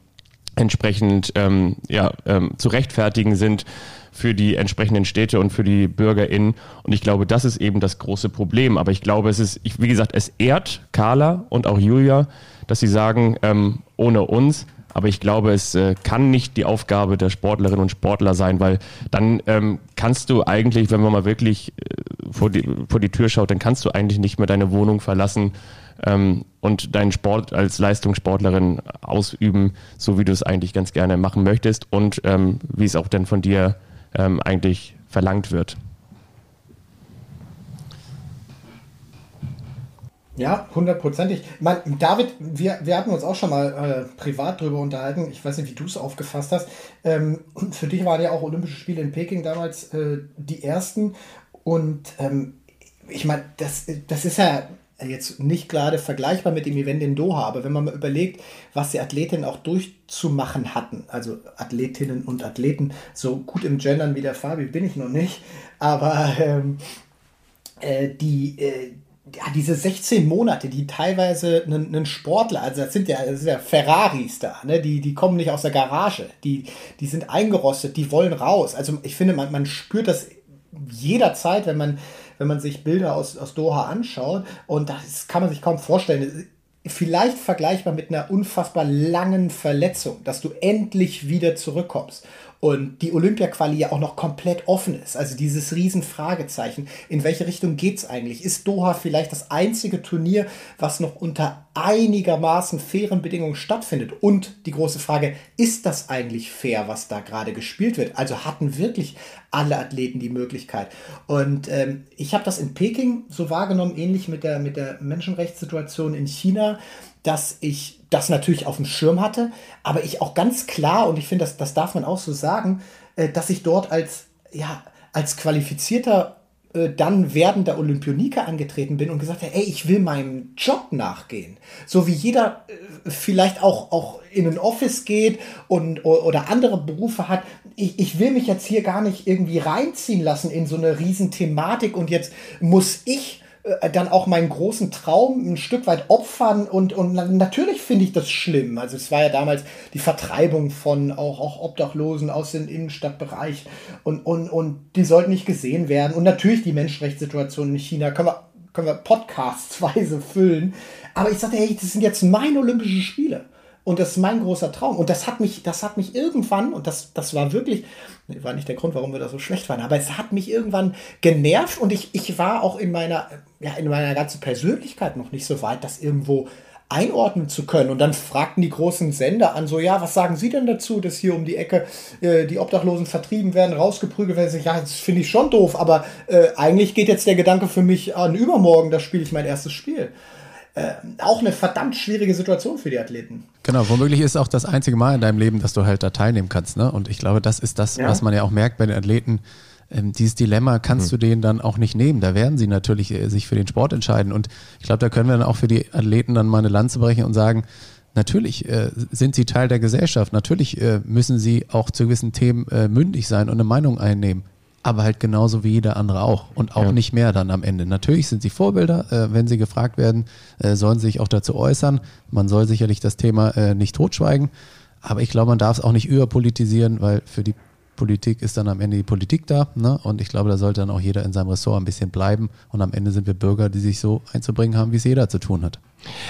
entsprechend ähm, ja, ähm, zu rechtfertigen sind für die entsprechenden Städte und für die BürgerInnen. Und ich glaube, das ist eben das große Problem. Aber ich glaube, es ist, ich, wie gesagt, es ehrt Carla und auch Julia, dass sie sagen, ähm, ohne uns. Aber ich glaube, es äh, kann nicht die Aufgabe der Sportlerinnen und Sportler sein, weil dann ähm, kannst du eigentlich, wenn man mal wirklich äh, vor, die, vor die Tür schaut, dann kannst du eigentlich nicht mehr deine Wohnung verlassen ähm, und deinen Sport als Leistungssportlerin ausüben, so wie du es eigentlich ganz gerne machen möchtest und ähm, wie es auch dann von dir ähm, eigentlich verlangt wird. Ja, hundertprozentig. David, wir, wir hatten uns auch schon mal äh, privat drüber unterhalten. Ich weiß nicht, wie du es aufgefasst hast. Ähm, für dich waren ja auch Olympische Spiele in Peking damals äh, die ersten. Und ähm, ich meine, das, das ist ja jetzt nicht gerade vergleichbar mit dem Event in Doha, aber wenn man mal überlegt, was die Athletinnen auch durchzumachen hatten, also Athletinnen und Athleten, so gut im Gendern wie der Fabi bin ich noch nicht, aber ähm, äh, die, äh, ja, diese 16 Monate, die teilweise einen Sportler, also das sind ja, das sind ja Ferraris da, ne? die, die kommen nicht aus der Garage, die, die sind eingerostet, die wollen raus. Also ich finde, man, man spürt das jederzeit, wenn man wenn man sich Bilder aus, aus Doha anschaut. Und das kann man sich kaum vorstellen. Vielleicht vergleichbar mit einer unfassbar langen Verletzung, dass du endlich wieder zurückkommst und die Olympia-Quali ja auch noch komplett offen ist. Also dieses Riesenfragezeichen. In welche Richtung geht es eigentlich? Ist Doha vielleicht das einzige Turnier, was noch unter einigermaßen fairen Bedingungen stattfindet? Und die große Frage, ist das eigentlich fair, was da gerade gespielt wird? Also hatten wirklich alle Athleten die Möglichkeit. Und ähm, ich habe das in Peking so wahrgenommen, ähnlich mit der, mit der Menschenrechtssituation in China dass ich das natürlich auf dem Schirm hatte, aber ich auch ganz klar, und ich finde, das, das darf man auch so sagen, äh, dass ich dort als, ja, als qualifizierter äh, dann werdender Olympioniker angetreten bin und gesagt habe, ey, ich will meinem Job nachgehen. So wie jeder äh, vielleicht auch, auch in ein Office geht und, oder andere Berufe hat. Ich, ich will mich jetzt hier gar nicht irgendwie reinziehen lassen in so eine Riesenthematik und jetzt muss ich äh, dann auch meinen großen Traum ein Stück weit opfern und, und natürlich finde ich das schlimm. Also es war ja damals die Vertreibung von auch, auch Obdachlosen aus dem Innenstadtbereich und, und, und die sollten nicht gesehen werden. Und natürlich die Menschenrechtssituation in China können wir, können wir podcastweise füllen. Aber ich sagte, hey, das sind jetzt meine Olympischen Spiele. Und das ist mein großer Traum. Und das hat mich, das hat mich irgendwann, und das, das war wirklich, war nicht der Grund, warum wir da so schlecht waren, aber es hat mich irgendwann genervt und ich, ich war auch in meiner, ja, in meiner ganzen Persönlichkeit noch nicht so weit, das irgendwo einordnen zu können. Und dann fragten die großen Sender an, so, ja, was sagen Sie denn dazu, dass hier um die Ecke äh, die Obdachlosen vertrieben werden, rausgeprügelt werden? Ja, das finde ich schon doof, aber äh, eigentlich geht jetzt der Gedanke für mich an übermorgen, da spiele ich mein erstes Spiel. Äh, auch eine verdammt schwierige Situation für die Athleten. Genau, womöglich ist auch das einzige Mal in deinem Leben, dass du halt da teilnehmen kannst. Ne? Und ich glaube, das ist das, ja. was man ja auch merkt bei den Athleten. Ähm, dieses Dilemma kannst mhm. du denen dann auch nicht nehmen. Da werden sie natürlich äh, sich für den Sport entscheiden. Und ich glaube, da können wir dann auch für die Athleten dann mal eine Lanze brechen und sagen, natürlich äh, sind sie Teil der Gesellschaft. Natürlich äh, müssen sie auch zu gewissen Themen äh, mündig sein und eine Meinung einnehmen aber halt genauso wie jeder andere auch und auch ja. nicht mehr dann am Ende. Natürlich sind sie Vorbilder, äh, wenn sie gefragt werden, äh, sollen sie sich auch dazu äußern. Man soll sicherlich das Thema äh, nicht totschweigen, aber ich glaube, man darf es auch nicht überpolitisieren, weil für die Politik ist dann am Ende die Politik da ne? und ich glaube, da sollte dann auch jeder in seinem Ressort ein bisschen bleiben und am Ende sind wir Bürger, die sich so einzubringen haben, wie es jeder zu tun hat.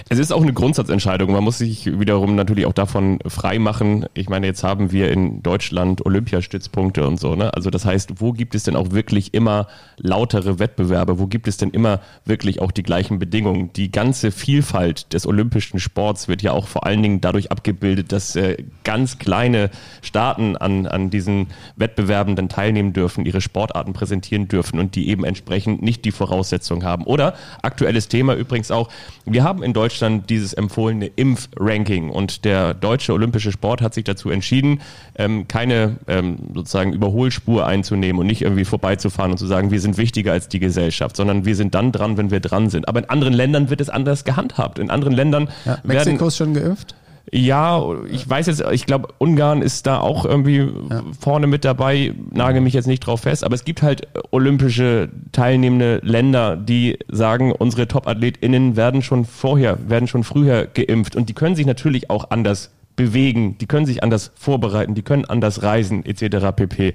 Es ist auch eine Grundsatzentscheidung. Man muss sich wiederum natürlich auch davon frei machen. Ich meine, jetzt haben wir in Deutschland Olympiastützpunkte und so. Ne? Also das heißt, wo gibt es denn auch wirklich immer lautere Wettbewerbe? Wo gibt es denn immer wirklich auch die gleichen Bedingungen? Die ganze Vielfalt des olympischen Sports wird ja auch vor allen Dingen dadurch abgebildet, dass äh, ganz kleine Staaten an, an diesen Wettbewerben dann teilnehmen dürfen, ihre Sportarten präsentieren dürfen und die eben entsprechend nicht die Voraussetzungen haben. Oder aktuelles Thema übrigens auch, wir haben in Deutschland dieses empfohlene Impfranking und der Deutsche Olympische Sport hat sich dazu entschieden, ähm, keine ähm, sozusagen Überholspur einzunehmen und nicht irgendwie vorbeizufahren und zu sagen, wir sind wichtiger als die Gesellschaft, sondern wir sind dann dran, wenn wir dran sind. Aber in anderen Ländern wird es anders gehandhabt. In anderen Ländern ja, Mexiko werden, ist schon geimpft? Ja, ich weiß jetzt, ich glaube, Ungarn ist da auch irgendwie ja. vorne mit dabei, nagel mich jetzt nicht drauf fest, aber es gibt halt olympische teilnehmende Länder, die sagen, unsere Top-AthletInnen werden schon vorher, werden schon früher geimpft und die können sich natürlich auch anders bewegen, die können sich anders vorbereiten, die können anders reisen, etc. pp.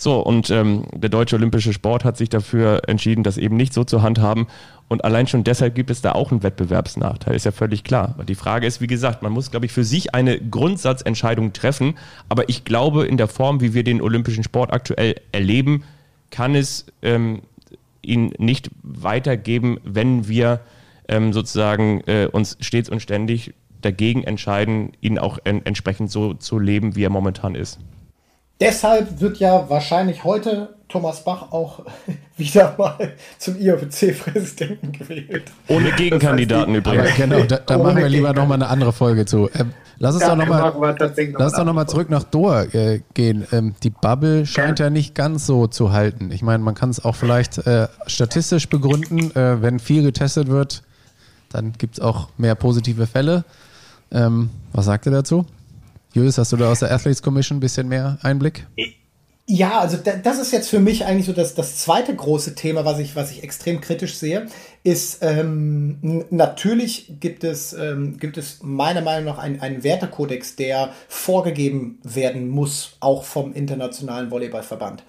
So, und ähm, der Deutsche Olympische Sport hat sich dafür entschieden, das eben nicht so zu handhaben. Und allein schon deshalb gibt es da auch einen Wettbewerbsnachteil, ist ja völlig klar. Die Frage ist, wie gesagt, man muss, glaube ich, für sich eine Grundsatzentscheidung treffen. Aber ich glaube, in der Form, wie wir den olympischen Sport aktuell erleben, kann es ähm, ihn nicht weitergeben, wenn wir ähm, sozusagen äh, uns stets und ständig dagegen entscheiden, ihn auch en entsprechend so zu leben, wie er momentan ist. Deshalb wird ja wahrscheinlich heute Thomas Bach auch wieder mal zum IOPC-Präsidenten gewählt. Ohne Gegenkandidaten das heißt, übrigens. genau, da, da machen wir lieber nochmal eine andere Folge zu. Ähm, lass uns ja, doch nochmal noch zurück nach Doha äh, gehen. Ähm, die Bubble scheint ja. ja nicht ganz so zu halten. Ich meine, man kann es auch vielleicht äh, statistisch begründen. Äh, wenn viel getestet wird, dann gibt es auch mehr positive Fälle. Ähm, was sagt ihr dazu? Julius, hast du da aus der Athletes Commission ein bisschen mehr Einblick? Ja, also das ist jetzt für mich eigentlich so das, das zweite große Thema, was ich, was ich extrem kritisch sehe, ist ähm, natürlich gibt es, ähm, gibt es meiner Meinung nach einen, einen Wertekodex, der vorgegeben werden muss, auch vom Internationalen Volleyballverband.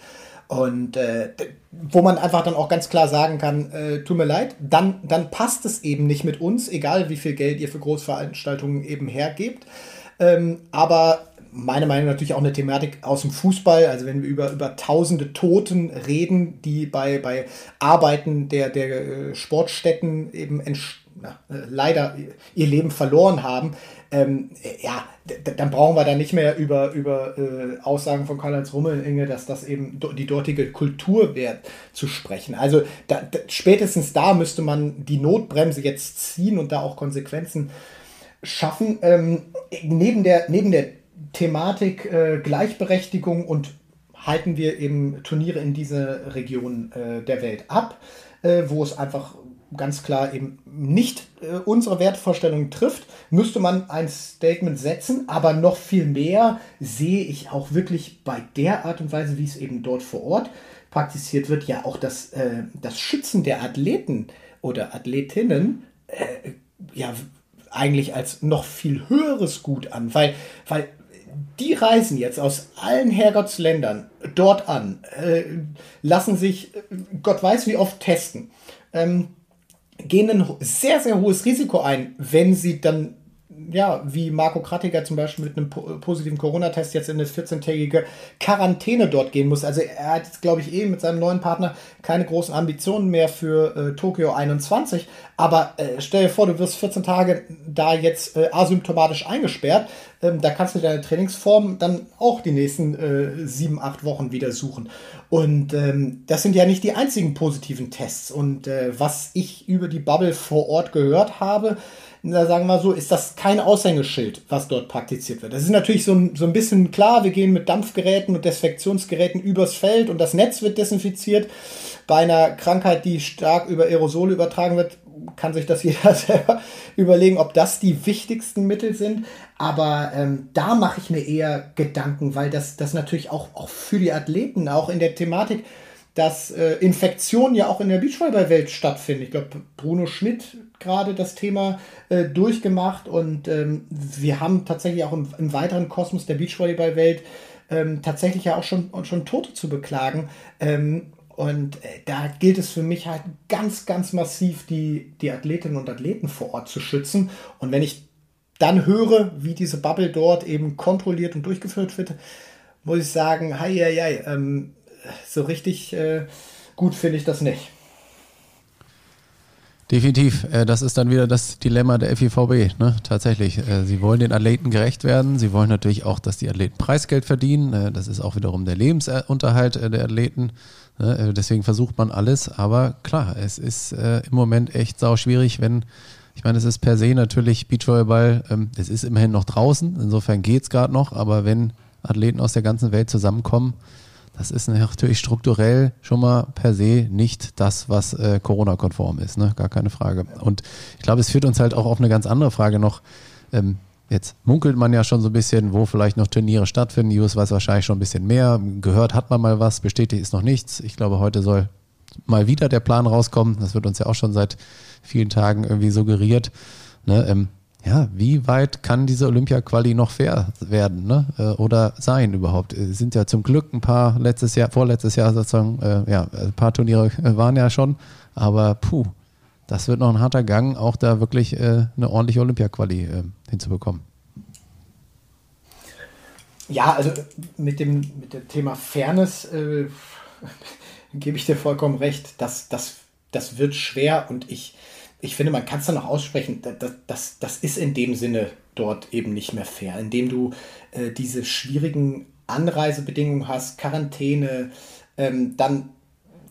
Und äh, wo man einfach dann auch ganz klar sagen kann, äh, tut mir leid, dann, dann passt es eben nicht mit uns, egal wie viel Geld ihr für Großveranstaltungen eben hergebt. Ähm, aber meine Meinung natürlich auch eine Thematik aus dem Fußball. Also wenn wir über, über tausende Toten reden, die bei, bei Arbeiten der, der äh, Sportstätten eben na, äh, leider ihr Leben verloren haben, ähm, ja, dann brauchen wir da nicht mehr über, über äh, Aussagen von Karl-Heinz Rummelinge, dass das eben die dortige Kultur wäre, zu sprechen. Also da, da, spätestens da müsste man die Notbremse jetzt ziehen und da auch Konsequenzen schaffen. Ähm, neben, der, neben der Thematik äh, Gleichberechtigung und halten wir eben Turniere in diese Region äh, der Welt ab, äh, wo es einfach ganz klar eben nicht äh, unsere Wertvorstellungen trifft, müsste man ein Statement setzen, aber noch viel mehr sehe ich auch wirklich bei der Art und Weise, wie es eben dort vor Ort praktiziert wird, ja auch das, äh, das Schützen der Athleten oder Athletinnen äh, ja eigentlich als noch viel höheres Gut an, weil, weil die reisen jetzt aus allen Herrgottsländern dort an, äh, lassen sich, äh, Gott weiß wie oft, testen, ähm, gehen ein sehr, sehr hohes Risiko ein, wenn sie dann ja, wie Marco Kratiger zum Beispiel mit einem positiven Corona-Test jetzt in eine 14-tägige Quarantäne dort gehen muss. Also er hat jetzt, glaube ich, eh mit seinem neuen Partner keine großen Ambitionen mehr für äh, Tokio 21. Aber äh, stell dir vor, du wirst 14 Tage da jetzt äh, asymptomatisch eingesperrt. Ähm, da kannst du deine Trainingsform dann auch die nächsten äh, sieben, acht Wochen wieder suchen. Und ähm, das sind ja nicht die einzigen positiven Tests. Und äh, was ich über die Bubble vor Ort gehört habe, na, sagen wir mal so, ist das kein Aushängeschild, was dort praktiziert wird. Das ist natürlich so ein, so ein bisschen klar, wir gehen mit Dampfgeräten und Desinfektionsgeräten übers Feld und das Netz wird desinfiziert. Bei einer Krankheit, die stark über Aerosole übertragen wird, kann sich das jeder selber überlegen, ob das die wichtigsten Mittel sind. Aber ähm, da mache ich mir eher Gedanken, weil das, das natürlich auch, auch für die Athleten, auch in der Thematik, dass äh, Infektionen ja auch in der Beachvolleyball-Welt stattfinden. Ich glaube, Bruno Schmidt gerade das Thema äh, durchgemacht und ähm, wir haben tatsächlich auch im, im weiteren Kosmos der Beachvolleyball-Welt ähm, tatsächlich ja auch schon, schon Tote zu beklagen. Ähm, Und äh, da gilt es für mich halt ganz, ganz massiv, die, die Athletinnen und Athleten vor Ort zu schützen. Und wenn ich dann höre, wie diese Bubble dort eben kontrolliert und durchgeführt wird, muss ich sagen, hei, hei, hei ähm, so richtig äh, gut finde ich das nicht. Definitiv. Äh, das ist dann wieder das Dilemma der FIVB. Ne? Tatsächlich. Äh, sie wollen den Athleten gerecht werden. Sie wollen natürlich auch, dass die Athleten Preisgeld verdienen. Äh, das ist auch wiederum der Lebensunterhalt der Athleten. Ne? Deswegen versucht man alles. Aber klar, es ist im Moment echt sau schwierig, wenn, ich meine, es ist per se natürlich Beachvolleyball, ähm, es ist immerhin noch draußen. Insofern geht es gerade noch. Aber wenn Athleten aus der ganzen Welt zusammenkommen, das ist natürlich strukturell schon mal per se nicht das, was äh, Corona-konform ist, ne? gar keine Frage. Und ich glaube, es führt uns halt auch auf eine ganz andere Frage noch. Ähm, jetzt munkelt man ja schon so ein bisschen, wo vielleicht noch Turniere stattfinden. News weiß wahrscheinlich schon ein bisschen mehr. Gehört hat man mal was, bestätigt ist noch nichts. Ich glaube, heute soll mal wieder der Plan rauskommen. Das wird uns ja auch schon seit vielen Tagen irgendwie suggeriert. Ne? Ähm, ja, wie weit kann diese Olympia-Quali noch fair werden, ne? Äh, oder sein überhaupt? Es sind ja zum Glück ein paar letztes Jahr, vorletztes Jahr sozusagen, äh, ja, ein paar Turniere waren ja schon, aber puh, das wird noch ein harter Gang, auch da wirklich äh, eine ordentliche Olympia-Quali äh, hinzubekommen. Ja, also mit dem, mit dem Thema Fairness äh, gebe ich dir vollkommen recht. Das, das, das wird schwer und ich ich finde, man kann es dann noch aussprechen, das, das, das ist in dem Sinne dort eben nicht mehr fair, indem du äh, diese schwierigen Anreisebedingungen hast, Quarantäne, ähm, dann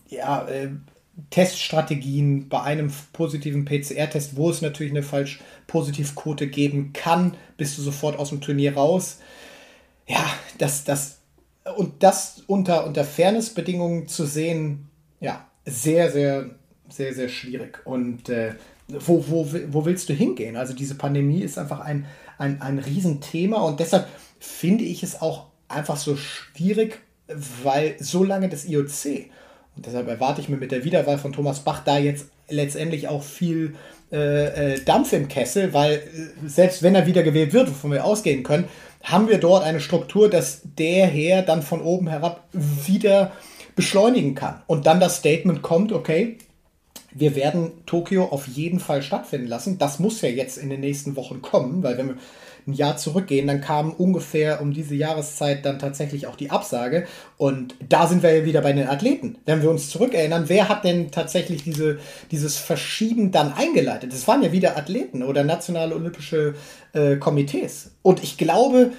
ja, äh, Teststrategien bei einem positiven PCR-Test, wo es natürlich eine falsch Positivquote geben kann, bist du sofort aus dem Turnier raus. Ja, das, das, und das unter, unter Fairnessbedingungen zu sehen, ja, sehr, sehr sehr, sehr schwierig. Und äh, wo, wo, wo willst du hingehen? Also diese Pandemie ist einfach ein, ein, ein Riesenthema und deshalb finde ich es auch einfach so schwierig, weil so lange das IOC, und deshalb erwarte ich mir mit der Wiederwahl von Thomas Bach da jetzt letztendlich auch viel äh, äh Dampf im Kessel, weil äh, selbst wenn er wieder gewählt wird, wovon wir ausgehen können, haben wir dort eine Struktur, dass der Herr dann von oben herab wieder beschleunigen kann. Und dann das Statement kommt, okay, wir werden Tokio auf jeden Fall stattfinden lassen. Das muss ja jetzt in den nächsten Wochen kommen, weil wenn wir ein Jahr zurückgehen, dann kam ungefähr um diese Jahreszeit dann tatsächlich auch die Absage. Und da sind wir ja wieder bei den Athleten. Wenn wir uns zurückerinnern, wer hat denn tatsächlich diese, dieses Verschieben dann eingeleitet? Das waren ja wieder Athleten oder nationale olympische äh, Komitees. Und ich glaube,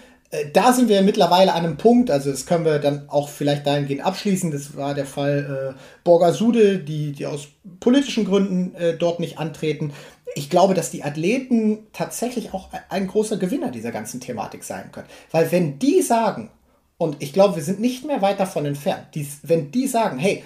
da sind wir mittlerweile an einem Punkt, also das können wir dann auch vielleicht dahingehend abschließen. Das war der Fall äh, Borgasude, die, die aus politischen Gründen äh, dort nicht antreten. Ich glaube, dass die Athleten tatsächlich auch ein großer Gewinner dieser ganzen Thematik sein können. Weil wenn die sagen, und ich glaube, wir sind nicht mehr weit davon entfernt, die, wenn die sagen, hey,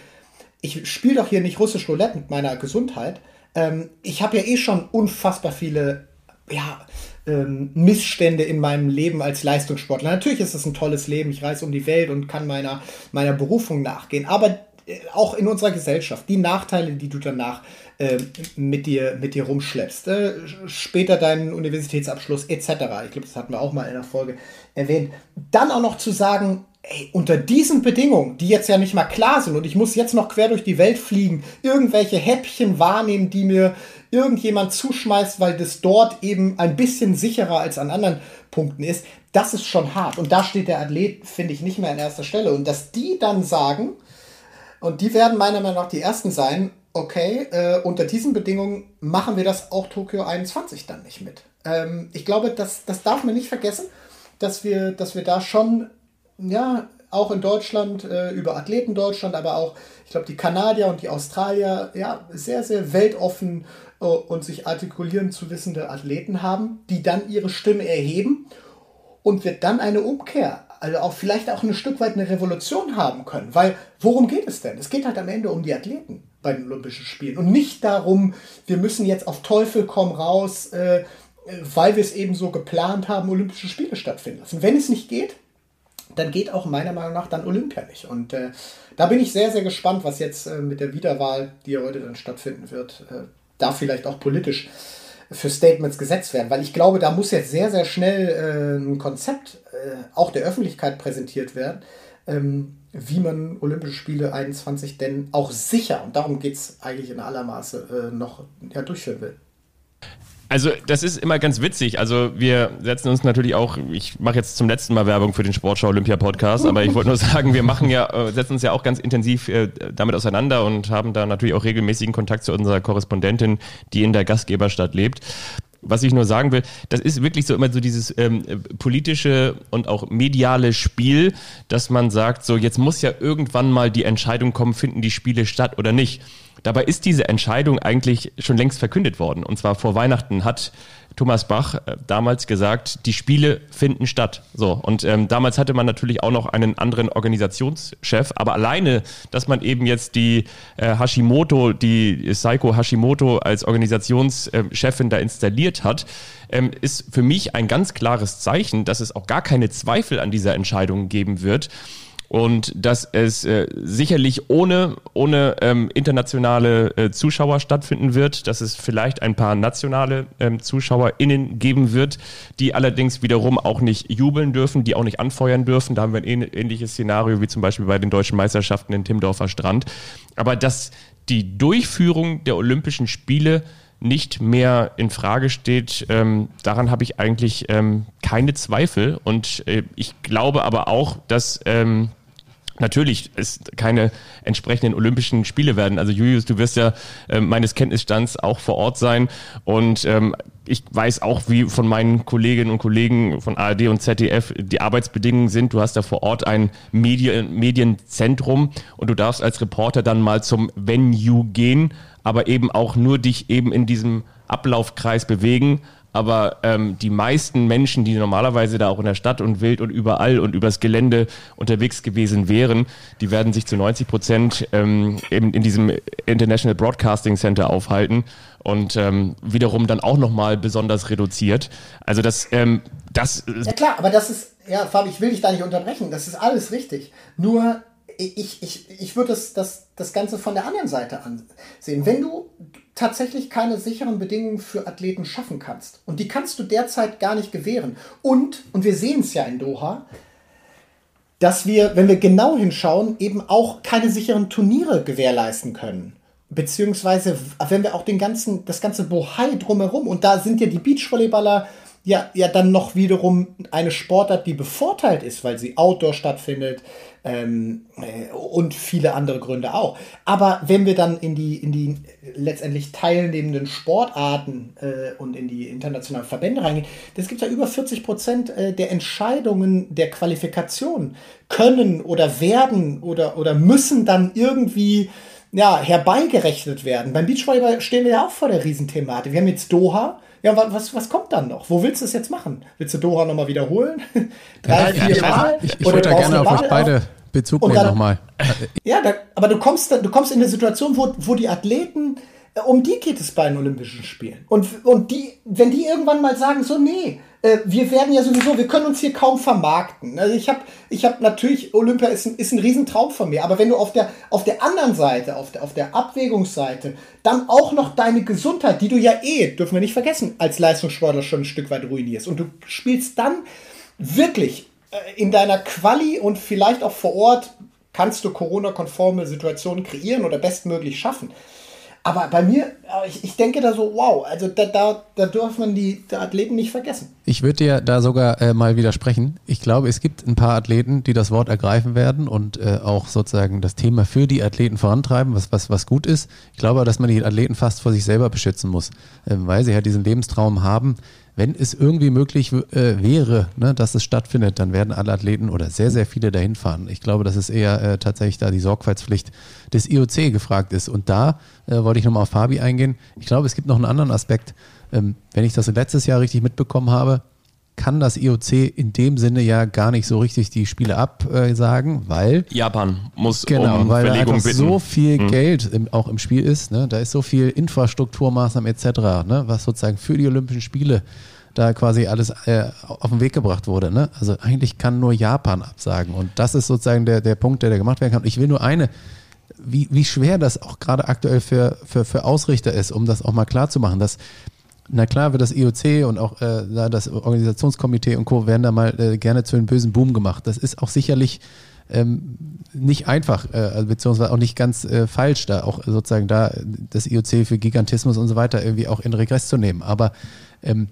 ich spiele doch hier nicht russisch Roulette mit meiner Gesundheit, ähm, ich habe ja eh schon unfassbar viele, ja, ähm, Missstände in meinem Leben als Leistungssportler. Natürlich ist es ein tolles Leben, ich reise um die Welt und kann meiner, meiner Berufung nachgehen, aber äh, auch in unserer Gesellschaft, die Nachteile, die du danach äh, mit, dir, mit dir rumschleppst, äh, später deinen Universitätsabschluss etc., ich glaube, das hatten wir auch mal in der Folge erwähnt, dann auch noch zu sagen, ey, unter diesen Bedingungen, die jetzt ja nicht mal klar sind und ich muss jetzt noch quer durch die Welt fliegen, irgendwelche Häppchen wahrnehmen, die mir irgendjemand zuschmeißt, weil das dort eben ein bisschen sicherer als an anderen Punkten ist, das ist schon hart. Und da steht der Athlet, finde ich, nicht mehr an erster Stelle. Und dass die dann sagen, und die werden meiner Meinung nach die Ersten sein, okay, äh, unter diesen Bedingungen machen wir das auch Tokio 21 dann nicht mit. Ähm, ich glaube, das, das darf man nicht vergessen, dass wir, dass wir da schon, ja, auch in Deutschland, äh, über Athleten Deutschland, aber auch, ich glaube, die Kanadier und die Australier, ja, sehr, sehr weltoffen äh, und sich artikulieren zu wissende Athleten haben, die dann ihre Stimme erheben und wir dann eine Umkehr, also auch vielleicht auch ein Stück weit eine Revolution haben können. Weil worum geht es denn? Es geht halt am Ende um die Athleten bei den Olympischen Spielen und nicht darum, wir müssen jetzt auf Teufel komm raus, äh, weil wir es eben so geplant haben, Olympische Spiele stattfinden lassen. Wenn es nicht geht, dann geht auch meiner Meinung nach dann Olympia nicht. Und äh, da bin ich sehr, sehr gespannt, was jetzt äh, mit der Wiederwahl, die ja heute dann stattfinden wird, äh, da vielleicht auch politisch für Statements gesetzt werden. Weil ich glaube, da muss jetzt sehr, sehr schnell äh, ein Konzept äh, auch der Öffentlichkeit präsentiert werden, ähm, wie man Olympische Spiele 21 denn auch sicher, und darum geht es eigentlich in aller Maße, äh, noch ja, durchführen will. Also das ist immer ganz witzig. Also wir setzen uns natürlich auch, ich mache jetzt zum letzten Mal Werbung für den Sportschau Olympia Podcast, aber ich wollte nur sagen, wir machen ja, äh, setzen uns ja auch ganz intensiv äh, damit auseinander und haben da natürlich auch regelmäßigen Kontakt zu unserer Korrespondentin, die in der Gastgeberstadt lebt was ich nur sagen will, das ist wirklich so immer so dieses ähm, politische und auch mediale Spiel, dass man sagt, so jetzt muss ja irgendwann mal die Entscheidung kommen, finden die Spiele statt oder nicht. Dabei ist diese Entscheidung eigentlich schon längst verkündet worden. Und zwar vor Weihnachten hat Thomas Bach äh, damals gesagt, die Spiele finden statt. So und ähm, damals hatte man natürlich auch noch einen anderen Organisationschef, aber alleine, dass man eben jetzt die äh, Hashimoto, die Saiko Hashimoto als Organisationschefin da installiert hat, ähm, ist für mich ein ganz klares Zeichen, dass es auch gar keine Zweifel an dieser Entscheidung geben wird und dass es äh, sicherlich ohne, ohne ähm, internationale äh, Zuschauer stattfinden wird, dass es vielleicht ein paar nationale ähm, ZuschauerInnen geben wird, die allerdings wiederum auch nicht jubeln dürfen, die auch nicht anfeuern dürfen. Da haben wir ein ähnliches Szenario wie zum Beispiel bei den deutschen Meisterschaften in Timdorfer Strand. Aber dass die Durchführung der Olympischen Spiele nicht mehr in Frage steht, ähm, daran habe ich eigentlich ähm, keine Zweifel. Und äh, ich glaube aber auch, dass ähm, natürlich es keine entsprechenden Olympischen Spiele werden. Also Julius, du wirst ja äh, meines Kenntnisstands auch vor Ort sein und ähm, ich weiß auch, wie von meinen Kolleginnen und Kollegen von ARD und ZDF die Arbeitsbedingungen sind. Du hast da vor Ort ein Medien Medienzentrum und du darfst als Reporter dann mal zum Venue gehen, aber eben auch nur dich eben in diesem Ablaufkreis bewegen aber ähm, die meisten Menschen, die normalerweise da auch in der Stadt und wild und überall und übers Gelände unterwegs gewesen wären, die werden sich zu 90 Prozent ähm, eben in diesem International Broadcasting Center aufhalten und ähm, wiederum dann auch nochmal besonders reduziert. Also das, ähm, das. Ja klar, aber das ist, ja, Fabi, ich will dich da nicht unterbrechen. Das ist alles richtig. Nur ich, ich, ich würde das, das, das Ganze von der anderen Seite ansehen. Wenn du tatsächlich keine sicheren Bedingungen für Athleten schaffen kannst, und die kannst du derzeit gar nicht gewähren, und, und wir sehen es ja in Doha, dass wir, wenn wir genau hinschauen, eben auch keine sicheren Turniere gewährleisten können. Beziehungsweise, wenn wir auch den ganzen, das ganze Bohai drumherum, und da sind ja die Beachvolleyballer ja, ja dann noch wiederum eine Sportart, die bevorteilt ist, weil sie outdoor stattfindet, ähm, äh, und viele andere Gründe auch. Aber wenn wir dann in die, in die letztendlich teilnehmenden Sportarten äh, und in die internationalen Verbände reingehen, das gibt ja über 40 Prozent äh, der Entscheidungen der Qualifikation können oder werden oder, oder müssen dann irgendwie ja, herbeigerechnet werden. Beim Beachvolleyball stehen wir ja auch vor der Riesenthematik. Wir haben jetzt Doha, ja, was, was kommt dann noch? Wo willst du es jetzt machen? Willst du Doha nochmal wiederholen? Drei, ja, vier Mal? Ich, ich, würde da gerne auf euch beide Bezug nehmen nochmal. Ja, da, aber du kommst, du kommst in eine Situation, wo, wo die Athleten, um die geht es bei den Olympischen Spielen. Und, und die, wenn die irgendwann mal sagen, so, nee, äh, wir werden ja sowieso, wir können uns hier kaum vermarkten. Also ich habe ich hab natürlich, Olympia ist ein, ist ein Riesentraum von mir, aber wenn du auf der, auf der anderen Seite, auf der, auf der Abwägungsseite, dann auch noch deine Gesundheit, die du ja eh, dürfen wir nicht vergessen, als Leistungssportler schon ein Stück weit ruinierst und du spielst dann wirklich äh, in deiner Quali und vielleicht auch vor Ort kannst du Corona-konforme Situationen kreieren oder bestmöglich schaffen. Aber bei mir, äh, ich, ich denke da so, wow, also da, da, da dürfen man die, die Athleten nicht vergessen. Ich würde dir da sogar äh, mal widersprechen. Ich glaube, es gibt ein paar Athleten, die das Wort ergreifen werden und äh, auch sozusagen das Thema für die Athleten vorantreiben, was, was, was gut ist. Ich glaube, dass man die Athleten fast vor sich selber beschützen muss, äh, weil sie ja diesen Lebenstraum haben, wenn es irgendwie möglich äh, wäre, ne, dass es stattfindet, dann werden alle Athleten oder sehr, sehr viele dahin fahren. Ich glaube, dass es eher äh, tatsächlich da die Sorgfaltspflicht des IOC gefragt ist. Und da äh, wollte ich nochmal auf Fabi eingehen. Ich glaube, es gibt noch einen anderen Aspekt. Ähm, wenn ich das letztes Jahr richtig mitbekommen habe, kann das IOC in dem Sinne ja gar nicht so richtig die Spiele absagen, weil Japan muss genau, um weil Verlegung da so viel hm. Geld im, auch im Spiel ist. Ne? Da ist so viel Infrastrukturmaßnahmen etc., ne? was sozusagen für die Olympischen Spiele da quasi alles äh, auf den Weg gebracht wurde. Ne? Also eigentlich kann nur Japan absagen und das ist sozusagen der, der Punkt, der da gemacht werden kann. Ich will nur eine wie, wie schwer das auch gerade aktuell für, für, für Ausrichter ist, um das auch mal klar zu machen, dass na klar wird das IOC und auch äh, das Organisationskomitee und Co. werden da mal äh, gerne zu einem bösen Boom gemacht. Das ist auch sicherlich ähm, nicht einfach, äh, also beziehungsweise auch nicht ganz äh, falsch, da auch sozusagen da das IOC für Gigantismus und so weiter irgendwie auch in Regress zu nehmen. Aber ähm,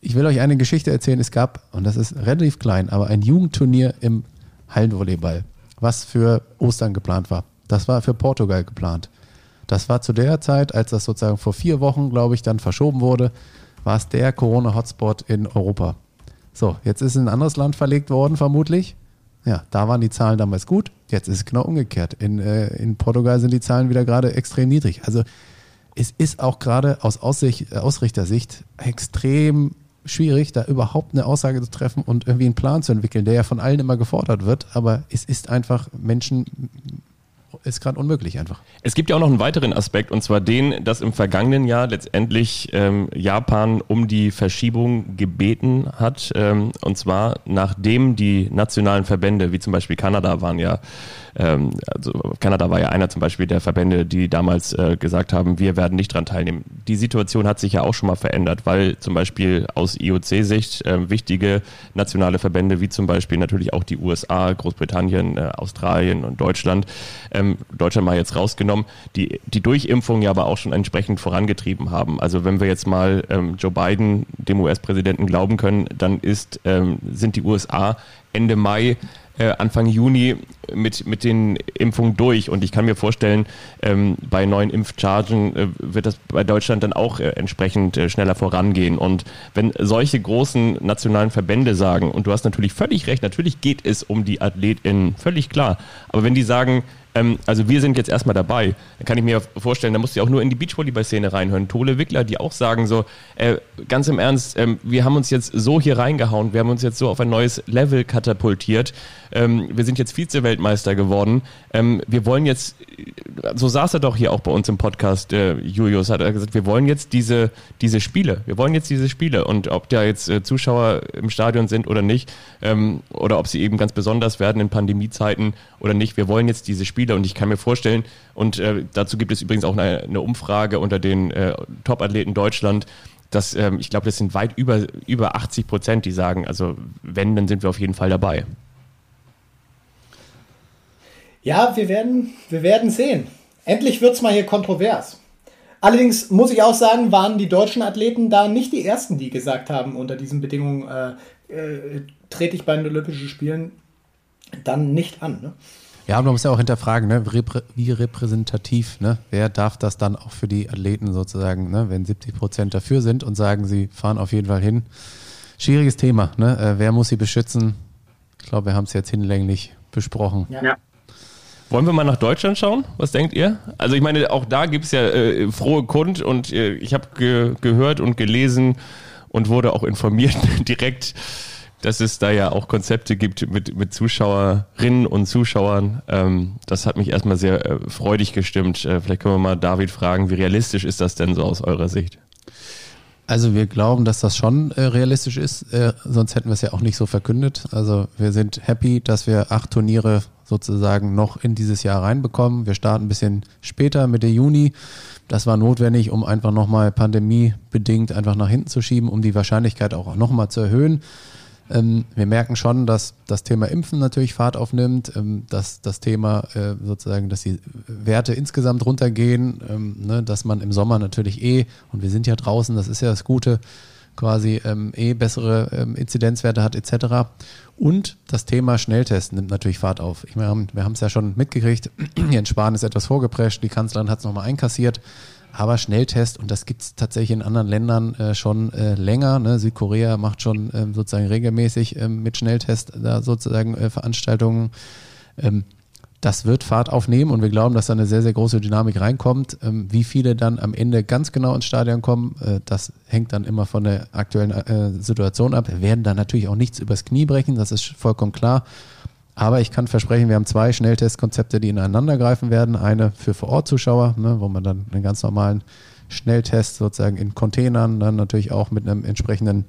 ich will euch eine Geschichte erzählen. Es gab, und das ist relativ klein, aber ein Jugendturnier im Hallenvolleyball, was für Ostern geplant war. Das war für Portugal geplant. Das war zu der Zeit, als das sozusagen vor vier Wochen, glaube ich, dann verschoben wurde, war es der Corona-Hotspot in Europa. So, jetzt ist ein anderes Land verlegt worden, vermutlich. Ja, da waren die Zahlen damals gut. Jetzt ist es genau umgekehrt. In, äh, in Portugal sind die Zahlen wieder gerade extrem niedrig. Also es ist auch gerade aus Aussicht, Ausrichtersicht extrem schwierig, da überhaupt eine Aussage zu treffen und irgendwie einen Plan zu entwickeln, der ja von allen immer gefordert wird. Aber es ist einfach Menschen ist gerade unmöglich einfach. Es gibt ja auch noch einen weiteren Aspekt und zwar den, dass im vergangenen Jahr letztendlich ähm, Japan um die Verschiebung gebeten hat ähm, und zwar nachdem die nationalen Verbände, wie zum Beispiel Kanada, waren ja ähm, also Kanada war ja einer zum Beispiel der Verbände, die damals äh, gesagt haben, wir werden nicht dran teilnehmen. Die Situation hat sich ja auch schon mal verändert, weil zum Beispiel aus IOC-Sicht äh, wichtige nationale Verbände wie zum Beispiel natürlich auch die USA, Großbritannien, äh, Australien und Deutschland, ähm, Deutschland mal jetzt rausgenommen, die die Durchimpfung ja aber auch schon entsprechend vorangetrieben haben. Also wenn wir jetzt mal ähm, Joe Biden, dem US-Präsidenten, glauben können, dann ist, ähm, sind die USA Ende Mai äh, Anfang Juni mit, mit den Impfungen durch. Und ich kann mir vorstellen, ähm, bei neuen Impfchargen äh, wird das bei Deutschland dann auch äh, entsprechend äh, schneller vorangehen. Und wenn solche großen nationalen Verbände sagen, und du hast natürlich völlig recht, natürlich geht es um die AthletInnen, völlig klar. Aber wenn die sagen, ähm, also wir sind jetzt erstmal dabei. Dann kann ich mir vorstellen, da musst du ja auch nur in die Beachvolleyball-Szene reinhören. Tole Wickler, die auch sagen so, äh, ganz im Ernst, ähm, wir haben uns jetzt so hier reingehauen, wir haben uns jetzt so auf ein neues Level katapultiert. Ähm, wir sind jetzt Vize-Weltmeister geworden. Ähm, wir wollen jetzt, so saß er doch hier auch bei uns im Podcast, äh, Julius, hat er gesagt, wir wollen jetzt diese, diese Spiele, wir wollen jetzt diese Spiele und ob da jetzt äh, Zuschauer im Stadion sind oder nicht, ähm, oder ob sie eben ganz besonders werden in Pandemiezeiten oder nicht, wir wollen jetzt diese Spiele und ich kann mir vorstellen, und äh, dazu gibt es übrigens auch eine, eine Umfrage unter den äh, Top-Athleten Deutschland, dass ähm, ich glaube, das sind weit über, über 80 Prozent, die sagen, also wenn, dann sind wir auf jeden Fall dabei. Ja, wir werden, wir werden sehen. Endlich wird es mal hier kontrovers. Allerdings muss ich auch sagen, waren die deutschen Athleten da nicht die ersten, die gesagt haben, unter diesen Bedingungen äh, äh, trete ich bei den Olympischen Spielen dann nicht an. Ne? Ja, und man muss ja auch hinterfragen, ne, wie repräsentativ, ne, wer darf das dann auch für die Athleten sozusagen, ne, wenn 70 Prozent dafür sind und sagen, sie fahren auf jeden Fall hin. Schwieriges Thema, ne, äh, wer muss sie beschützen? Ich glaube, wir haben es jetzt hinlänglich besprochen. Ja. ja. Wollen wir mal nach Deutschland schauen? Was denkt ihr? Also ich meine, auch da gibt es ja äh, frohe Kund und äh, ich habe ge gehört und gelesen und wurde auch informiert direkt, dass es da ja auch Konzepte gibt mit, mit Zuschauerinnen und Zuschauern. Ähm, das hat mich erstmal sehr äh, freudig gestimmt. Äh, vielleicht können wir mal David fragen, wie realistisch ist das denn so aus eurer Sicht? Also wir glauben, dass das schon äh, realistisch ist, äh, sonst hätten wir es ja auch nicht so verkündet. Also wir sind happy, dass wir acht Turniere sozusagen noch in dieses Jahr reinbekommen. Wir starten ein bisschen später, Mitte Juni. Das war notwendig, um einfach nochmal pandemiebedingt einfach nach hinten zu schieben, um die Wahrscheinlichkeit auch nochmal zu erhöhen. Ähm, wir merken schon, dass das Thema Impfen natürlich Fahrt aufnimmt, ähm, dass das Thema äh, sozusagen, dass die Werte insgesamt runtergehen, ähm, ne, dass man im Sommer natürlich eh, und wir sind ja draußen, das ist ja das Gute, quasi ähm, eh bessere ähm, Inzidenzwerte hat etc. Und das Thema Schnelltest nimmt natürlich Fahrt auf. Ich meine, wir haben es ja schon mitgekriegt, Jens Spahn ist etwas vorgeprescht, die Kanzlerin hat es nochmal einkassiert. Aber Schnelltest, und das gibt es tatsächlich in anderen Ländern äh, schon äh, länger. Ne? Südkorea macht schon ähm, sozusagen regelmäßig ähm, mit Schnelltest da sozusagen äh, Veranstaltungen. Ähm, das wird Fahrt aufnehmen und wir glauben, dass da eine sehr, sehr große Dynamik reinkommt. Ähm, wie viele dann am Ende ganz genau ins Stadion kommen, äh, das hängt dann immer von der aktuellen äh, Situation ab. Wir werden da natürlich auch nichts übers Knie brechen, das ist vollkommen klar. Aber ich kann versprechen, wir haben zwei Schnelltestkonzepte, die ineinander greifen werden. Eine für Vor-Ort-Zuschauer, ne, wo man dann einen ganz normalen Schnelltest sozusagen in Containern, dann natürlich auch mit einem entsprechenden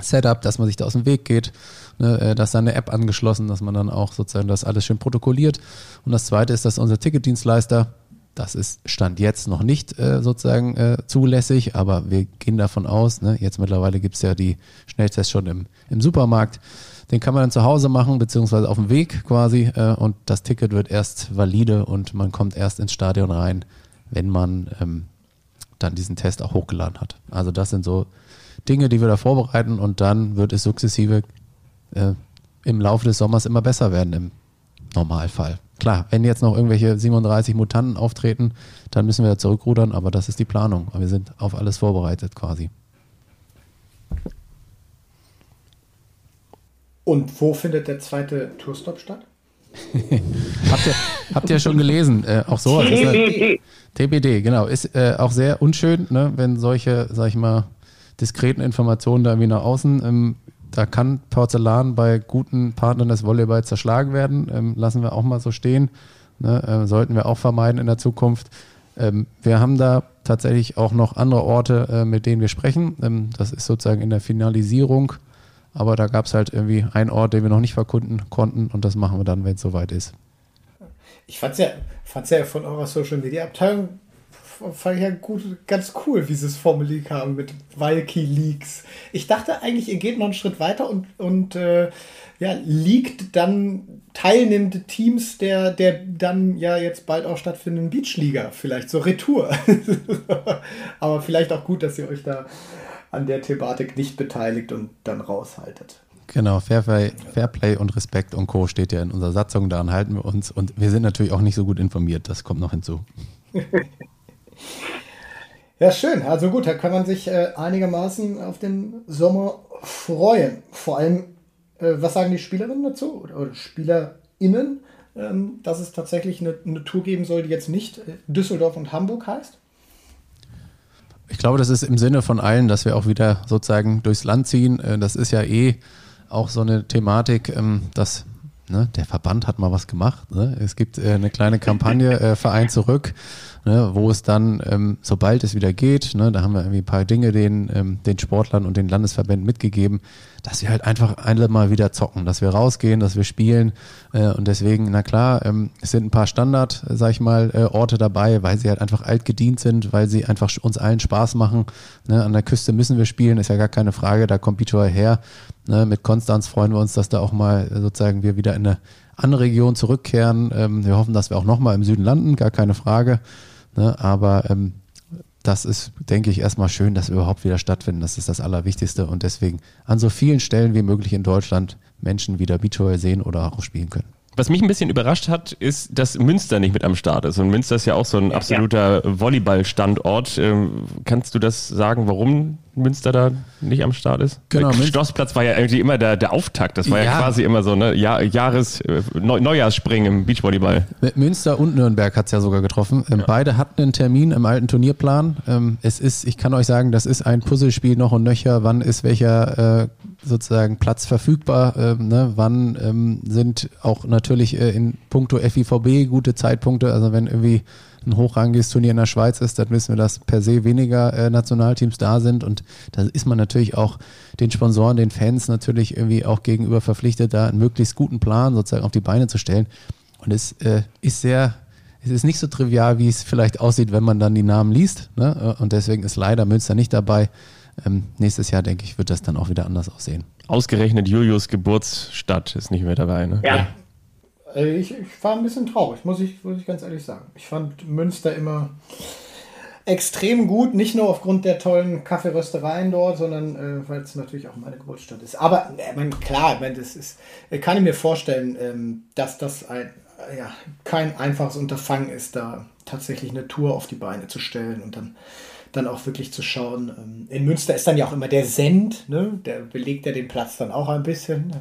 Setup, dass man sich da aus dem Weg geht, ne, äh, dass da eine App angeschlossen, dass man dann auch sozusagen das alles schön protokolliert. Und das zweite ist, dass unser Ticketdienstleister, das ist Stand jetzt noch nicht äh, sozusagen äh, zulässig, aber wir gehen davon aus, ne, jetzt mittlerweile gibt's ja die Schnelltests schon im, im Supermarkt, Den kann man dann zu Hause machen, beziehungsweise auf dem Weg quasi. Äh, und das Ticket wird erst valide und man kommt erst ins Stadion rein, wenn man ähm, dann diesen Test auch hochgeladen hat. Also das sind so Dinge, die wir da vorbereiten und dann wird es sukzessive äh, im Laufe des Sommers immer besser werden im Normalfall. Klar, wenn jetzt noch irgendwelche 37 Mutanten auftreten, dann müssen wir zurückrudern, aber das ist die Planung. Wir sind auf alles vorbereitet quasi. Und wo findet der zweite Tourstop statt? habt, ihr, habt ihr schon gelesen? Äh, auch so. TBD. TBD, genau. Ist äh, auch sehr unschön, ne, wenn solche, sag ich mal, diskreten Informationen da irgendwie nach außen. Ähm, da kann Porzellan bei guten Partnern des Volleyball zerschlagen werden. Ähm, lassen wir auch mal so stehen. Ne, äh, sollten wir auch vermeiden in der Zukunft. Ähm, wir haben da tatsächlich auch noch andere Orte, äh, mit denen wir sprechen. Ähm, das ist sozusagen in der Finalisierung aber da gab es halt irgendwie einen Ort, den wir noch nicht verkunden konnten und das machen wir dann, wenn es soweit ist. Ich fand es ja, fand's ja von eurer Social Media Abteilung fand ich ja gut, ganz cool, wie sie es formuliert haben mit Valky Leaks. Ich dachte eigentlich, ihr geht noch einen Schritt weiter und, und äh, ja, liegt dann teilnehmende Teams der, der dann ja jetzt bald auch stattfindenden Beachliga, vielleicht so Retour. Aber vielleicht auch gut, dass ihr euch da an der Thematik nicht beteiligt und dann raushaltet. Genau, Fairplay, Fairplay und Respekt und Co. steht ja in unserer Satzung, daran halten wir uns und wir sind natürlich auch nicht so gut informiert, das kommt noch hinzu. ja, schön. Also gut, da kann man sich äh, einigermaßen auf den Sommer freuen. Vor allem, äh, was sagen die Spielerinnen dazu oder, oder SpielerInnen, ähm, dass es tatsächlich eine, eine Tour geben soll, die jetzt nicht äh, Düsseldorf und Hamburg heißt? Ich glaube, das ist im Sinne von allen, dass wir auch wieder sozusagen durchs Land ziehen. Äh, das ist ja eh auch so eine Thematik, ähm, dass ne, der Verband hat mal was gemacht. Ne? Es gibt äh, eine kleine Kampagne, äh, Verein zurück ne, wo es dann, ähm, sobald es wieder geht, ne, da haben wir irgendwie ein paar Dinge den, ähm, den Sportlern und den Landesverbänden mitgegeben, dass wir halt einfach alle mal wieder zocken, dass wir rausgehen, dass wir spielen äh, und deswegen, na klar, ähm, es sind ein paar Standard, sag ich mal, äh, Orte dabei, weil sie halt einfach alt gedient sind, weil sie einfach uns allen Spaß machen. Ne? An der Küste müssen wir spielen, ist ja gar keine Frage, da kommt Beachvolley her. Ne? Mit Konstanz freuen wir uns, dass da auch mal sozusagen wir wieder in eine andere Region zurückkehren. Ähm, wir hoffen, dass wir auch nochmal im Süden landen, gar keine Frage. Ne? Aber ähm, das ist, denke ich, erstmal schön, dass wir überhaupt wieder stattfinden. Das ist das Allerwichtigste und deswegen an so vielen Stellen wie möglich in Deutschland Menschen wieder Beachvolleyball sehen oder auch spielen können. Was mich ein bisschen überrascht hat, ist, dass Münster nicht mit am Start ist. Und Münster ist ja auch so ein absoluter ja. Volleyball-Standort. Ähm, kannst du das sagen, warum Münster da nicht am Start ist? Genau. Der Schlossplatz war ja irgendwie immer der, der Auftakt. Das war ja, ja quasi immer so ne Jahr, Jahres, äh, Neujahrsspringen im Beachvolleyball. Münster und Nürnberg hat es ja sogar getroffen. Ähm, ja. Beide hatten einen Termin im alten Turnierplan. Ähm, es ist, ich kann euch sagen, das ist ein Puzzlespiel noch und nöcher. Wann ist welcher äh, sozusagen Platz verfügbar? Äh, ne? Wann ähm, sind auch natürlich äh, in puncto FIVB gute Zeitpunkte? Also wenn irgendwie ein hochrangiges Turnier in der Schweiz ist, dann wissen wir, dass per se weniger äh, Nationalteams da sind und da ist man natürlich auch den Sponsoren, den Fans natürlich irgendwie auch gegenüber verpflichtet, da einen möglichst guten Plan sozusagen auf die Beine zu stellen. Und es äh, ist sehr, es ist nicht so trivial, wie es vielleicht aussieht, wenn man dann die Namen liest. Ne? Und deswegen ist leider Münster nicht dabei. Ähm, nächstes Jahr, denke ich, wird das dann auch wieder anders aussehen. Ausgerechnet Julius Geburtsstadt ist nicht mehr dabei. Ne? Ja. Äh, ich, ich, war ein bisschen traurig, muss ich, muss ich ganz ehrlich sagen. Ich fand Münster immer extrem gut, nicht nur aufgrund der tollen Kaffeeröstereien dort, sondern äh, weil es natürlich auch meine Geburtsstadt ist. Aber äh, mein, klar, ich das ist, kann ich mir vorstellen, ähm, dass das ein, ja, kein einfaches Unterfangen ist, da tatsächlich eine Tour auf die Beine zu stellen und dann, dann auch wirklich zu schauen. Ähm, in Münster ist dann ja auch immer der Send, ne? der belegt ja den Platz dann auch ein bisschen.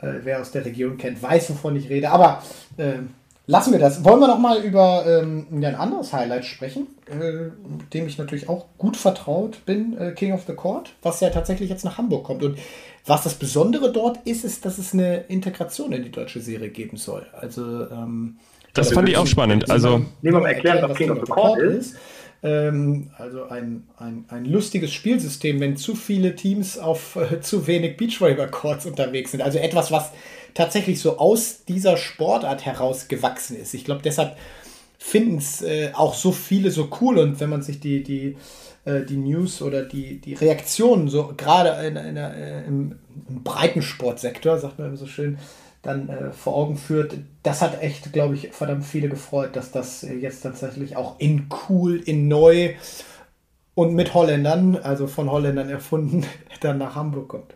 Äh, wer aus der Region kennt, weiß, wovon ich rede. Aber äh, lassen wir das. Wollen wir noch mal über ähm, ein anderes Highlight sprechen, äh, dem ich natürlich auch gut vertraut bin, äh, King of the Court, was ja tatsächlich jetzt nach Hamburg kommt. Und was das Besondere dort ist, ist, dass es eine Integration in die deutsche Serie geben soll. Also ähm, das fand ich auch spannend. Also nehmen wir mal erklären, was King of the Court ist. Ähm, also ein, ein, ein lustiges Spielsystem, wenn zu viele Teams auf äh, zu wenig Beachvolleyball-Courts unterwegs sind. Also etwas, was tatsächlich so aus dieser Sportart heraus gewachsen ist. Ich glaube, deshalb finden es äh, auch so viele so cool und wenn man sich die, die, äh, die News oder die, die Reaktionen so gerade in, in, in, äh, im, im Breitensportsektor, sagt man immer so schön, dann äh, vor Augen führt, das hat echt, glaube ich, verdammt viele gefreut, dass das äh, jetzt tatsächlich auch in cool, in neu und mit Holländern, also von Holländern erfunden, dann nach Hamburg kommt.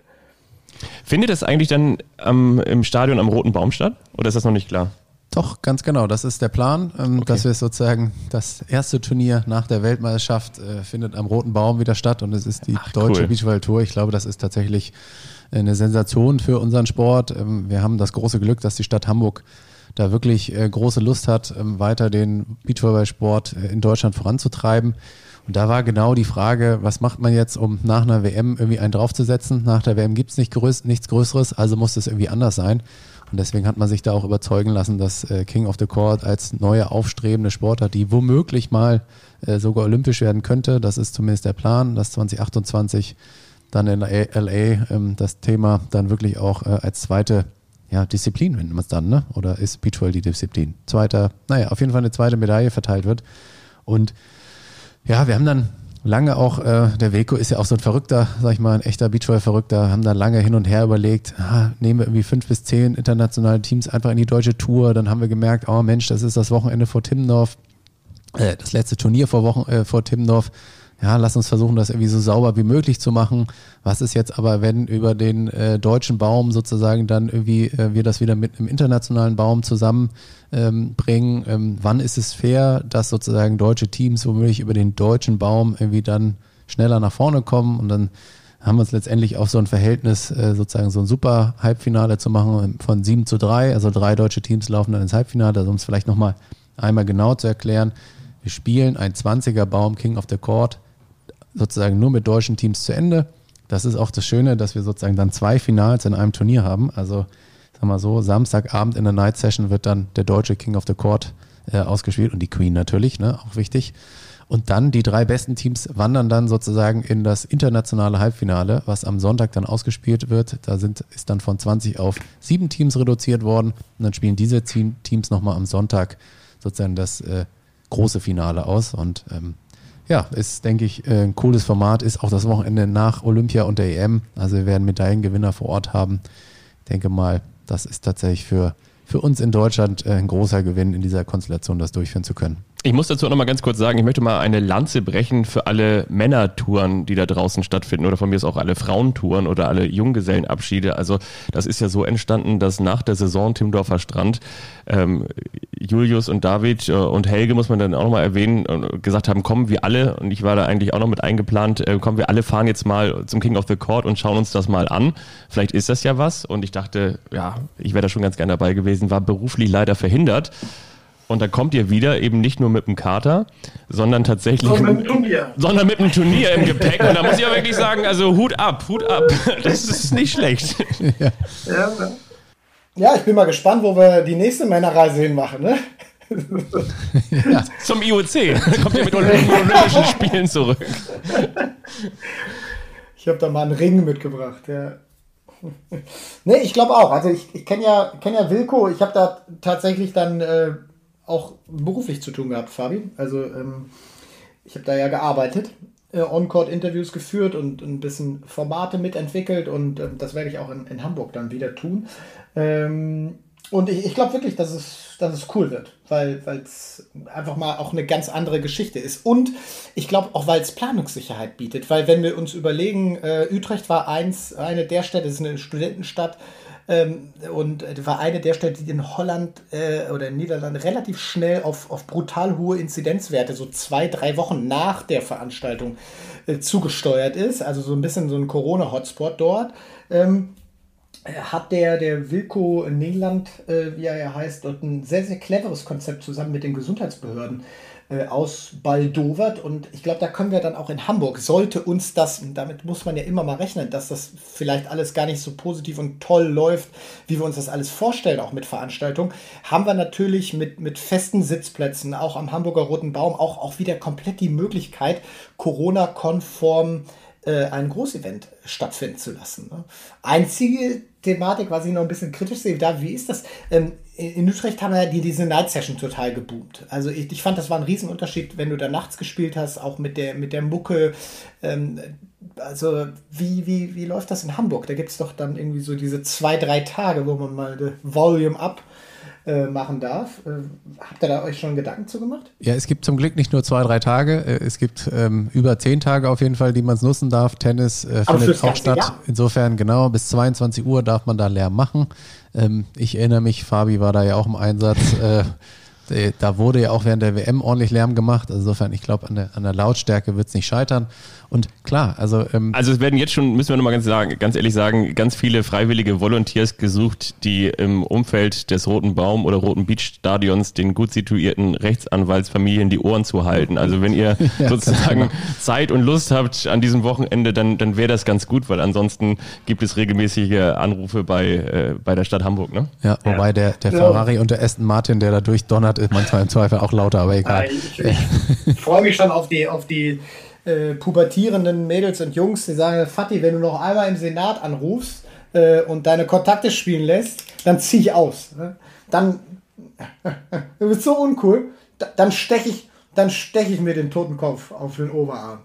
Findet das eigentlich dann ähm, im Stadion am Roten Baum statt? Oder ist das noch nicht klar? Doch, ganz genau. Das ist der Plan, ähm, okay. dass wir sozusagen das erste Turnier nach der Weltmeisterschaft äh, findet am Roten Baum wieder statt und es ist die Ach, deutsche cool. Beachvolleyball Tour. Ich glaube, das ist tatsächlich eine Sensation für unseren Sport. Ähm, wir haben das große Glück, dass die Stadt Hamburg da wirklich äh, große Lust hat, ähm, weiter den Beachvolleyball-Sport äh, in Deutschland voranzutreiben. Und da war genau die Frage, was macht man jetzt, um nach einer WM irgendwie einen draufzusetzen? Nach der WM gibt's nicht größ nichts Größeres, also muss es irgendwie anders sein. Und deswegen hat man sich da auch überzeugen lassen, dass äh, King of the Court als neue aufstrebende Sportart, die womöglich mal sogar olympisch werden könnte, das ist zumindest der Plan, dass 2028 dann in LA ähm, das Thema dann wirklich auch äh, als zweite ja, Disziplin, wenn man es dann, ne? Oder ist Beachvolleyball die Disziplin? Zweiter, naja, auf jeden Fall eine zweite Medaille verteilt wird. Und ja, wir haben dann lange auch, äh, der Weko ist ja auch so ein Verrückter, sag ich mal, ein echter Beachvolleyball-Verrückter, haben dann lange hin und her überlegt, ah, nehmen wir irgendwie fünf bis zehn internationale Teams einfach in die deutsche Tour. Dann haben wir gemerkt, oh Mensch, das ist das Wochenende vor Timmendorf, äh, das letzte Turnier vor Wochen, äh, vor Timmendorf ja, lass uns versuchen, das irgendwie so sauber wie möglich zu machen. Was ist jetzt aber, wenn über den äh, deutschen Baum sozusagen dann irgendwie äh, wir das wieder mit einem internationalen Baum zusammenbringen? Ähm, ähm, wann ist es fair, dass sozusagen deutsche Teams womöglich über den deutschen Baum irgendwie dann schneller nach vorne kommen und dann haben wir uns letztendlich auf so ein Verhältnis, äh, sozusagen so ein super Halbfinale zu machen von 7 zu 3. Also drei deutsche Teams laufen dann ins Halbfinale. Also um es vielleicht nochmal einmal genau zu erklären. Wir spielen ein 20er Baum King of the Court sozusagen nur mit deutschen Teams zu Ende. Das ist auch das Schöne, dass wir sozusagen dann zwei Finals in einem Turnier haben. Also, sagen wir so, Samstagabend in der Night Session wird dann der deutsche King of the Court äh, ausgespielt und die Queen natürlich, ne, auch wichtig. Und dann die drei besten Teams wandern dann sozusagen in das internationale Halbfinale, was am Sonntag dann ausgespielt wird. Da sind, ist dann von 20 auf sieben Teams reduziert worden. Und dann spielen diese Teams nochmal am Sonntag sozusagen das äh, große Finale aus. Und ähm, ja, ist, denke ich, äh, ein cooles Format. Ist auch das Wochenende nach Olympia und der EM. Also wir werden Medaillengewinner vor Ort haben. Ich denke mal, das ist tatsächlich für, für uns in Deutschland äh, ein großer Gewinn, in dieser Konstellation das durchführen zu können. Ich muss dazu auch noch mal ganz kurz sagen, ich möchte mal eine Lanze brechen für alle Männertouren, die da draußen stattfinden oder von mir ist auch alle Frauentouren oder alle Junggesellenabschiede. Also das ist ja so entstanden, dass nach der Saison Timdorfer Strand ähm, Julius und David äh, und Helge, muss man dann auch noch mal erwähnen, äh, gesagt haben, kommen wir alle, und ich war da eigentlich auch noch mit eingeplant, äh, kommen wir alle fahren jetzt mal zum King of the Court und schauen uns das mal an. Vielleicht ist das ja was. Und ich dachte, ja, ich wäre da schon ganz gerne dabei gewesen, war beruflich leider verhindert. Und da kommt ihr wieder eben nicht nur mit dem Kater, sondern tatsächlich sondern mit, Turnier. sondern mit einem Turnier im Gepäck. Und da muss ich auch wirklich sagen, also Hut ab, Hut ab. Das ist nicht schlecht. Ja, ja ich bin mal gespannt, wo wir die nächste Männerreise hinmachen. Ne? Ja. Zum IOC. Kommt ihr mit Olympischen Spielen zurück. Ich habe da mal einen Ring mitgebracht, ja. nee, ich glaube auch. Also ich, ich kenne ja, kenn ja Wilko. Ich habe da tatsächlich dann äh, auch beruflich zu tun gehabt, Fabi. Also ähm, ich habe da ja gearbeitet, äh, On-Court-Interviews geführt und ein bisschen Formate mitentwickelt und äh, das werde ich auch in, in, Hamburg dann wieder tun. Ähm, und ich, ich glaube wirklich, dass es, dass es cool wird, weil es einfach mal auch eine ganz andere Geschichte ist. Und ich glaube auch, weil es Planungssicherheit bietet. Weil wenn wir uns überlegen, äh, Utrecht war eins, eine der Städte, ist eine Studentenstadt, ähm, und war eine der Städte, die in Holland äh, oder in Niederlanden relativ schnell auf, auf brutal hohe Inzidenzwerte, so zwei, drei Wochen nach der Veranstaltung, äh, zugesteuert ist. Also so ein bisschen so ein Corona-Hotspot dort. Ähm, hat der, der Wilco Nederland, äh, wie er ja heißt, dort ein sehr, sehr cleveres Konzept zusammen mit den Gesundheitsbehörden äh, ausbaldowert. Und ich glaube, da können wir dann auch in Hamburg, sollte uns das, damit muss man ja immer mal rechnen, dass das vielleicht alles gar nicht so positiv und toll läuft, wie wir uns das alles vorstellen, auch mit Veranstaltungen, haben wir natürlich mit, mit festen Sitzplätzen, auch am Hamburger Roten Baum, auch, auch wieder komplett die Möglichkeit, Corona-konform äh, ein Großevent stattfinden zu lassen. Ne? Einzige Thematik, was ich noch ein bisschen kritisch sehe, da, wie ist das? Ähm, in Utrecht haben ja die, diese Night Session total geboomt. Also ich, ich fand, das war ein Riesenunterschied, wenn du da nachts gespielt hast, auch mit der, mit der Mucke. Ähm, also wie, wie, wie läuft das in Hamburg? Da gibt es doch dann irgendwie so diese zwei, drei Tage, wo man mal Volume up äh, machen darf. Äh, habt ihr da euch schon Gedanken zu gemacht? Ja, es gibt zum Glück nicht nur zwei, drei Tage. Äh, es gibt ähm, über zehn Tage auf jeden Fall, die man es nutzen darf. Tennis äh, findet auch statt. Jahr? Insofern genau, bis 22 Uhr darf man da Lärm machen. Ähm, ich erinnere mich, Fabi war da ja auch im Einsatz. Äh, äh, da wurde ja auch während der WM ordentlich Lärm gemacht. Also insofern, ich glaube, an der, an der Lautstärke wird es nicht scheitern. Und klar, also. Ähm also es werden jetzt schon, müssen wir nochmal ganz, sagen, ganz ehrlich sagen, ganz viele freiwillige Volunteers gesucht, die im Umfeld des Roten Baum oder Roten Beach Stadions den gut situierten Rechtsanwaltsfamilien die Ohren zu halten. Also wenn ihr ja, sozusagen genau. Zeit und Lust habt an diesem Wochenende, dann, dann wäre das ganz gut, weil ansonsten gibt es regelmäßige Anrufe bei, äh, bei der Stadt Hamburg. Ne? Ja, wobei der, der Ferrari und der Aston Martin, der da durchdonnert, ist manchmal im Zweifel auch lauter, aber egal. Ich, ich freue mich schon auf die, auf die äh, pubertierenden Mädels und Jungs, die sagen, Fatih, wenn du noch einmal im Senat anrufst äh, und deine Kontakte spielen lässt, dann zieh ich aus. Ne? Dann, du bist so uncool, da, dann steche ich, dann steche ich mir den Totenkopf auf den Oberarm.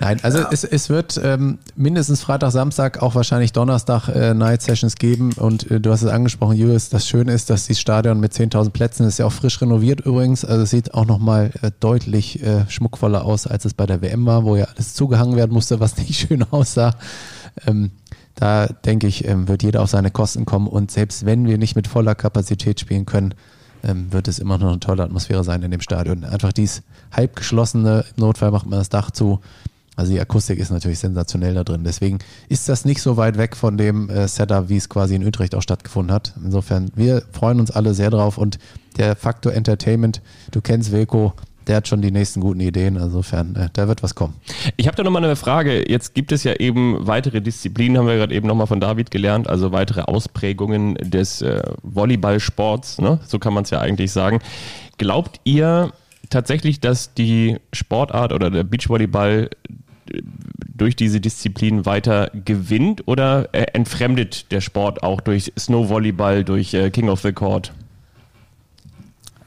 Nein, also ja. es, es wird ähm, mindestens Freitag, Samstag, auch wahrscheinlich Donnerstag äh, Night Sessions geben. Und äh, du hast es angesprochen, Julius, das Schöne ist, dass dieses Stadion mit 10.000 Plätzen ist ja auch frisch renoviert übrigens. Also es sieht auch nochmal äh, deutlich äh, schmuckvoller aus, als es bei der WM war, wo ja alles zugehangen werden musste, was nicht schön aussah. Ähm, da denke ich, ähm, wird jeder auf seine Kosten kommen. Und selbst wenn wir nicht mit voller Kapazität spielen können, ähm, wird es immer noch eine tolle Atmosphäre sein in dem Stadion. Einfach dies halb geschlossene, im Notfall macht man das Dach zu. Also die Akustik ist natürlich sensationell da drin. Deswegen ist das nicht so weit weg von dem äh, Setup, wie es quasi in Utrecht auch stattgefunden hat. Insofern, wir freuen uns alle sehr drauf und der Faktor Entertainment, du kennst Wilko, der hat schon die nächsten guten Ideen. Insofern, äh, da wird was kommen. Ich habe da nochmal eine Frage. Jetzt gibt es ja eben weitere Disziplinen, haben wir gerade eben nochmal von David gelernt, also weitere Ausprägungen des äh, Volleyballsports, ne? so kann man es ja eigentlich sagen. Glaubt ihr tatsächlich, dass die Sportart oder der Beachvolleyball durch diese Disziplin weiter gewinnt oder äh, entfremdet der Sport auch durch Snowvolleyball, durch äh, King of the Court?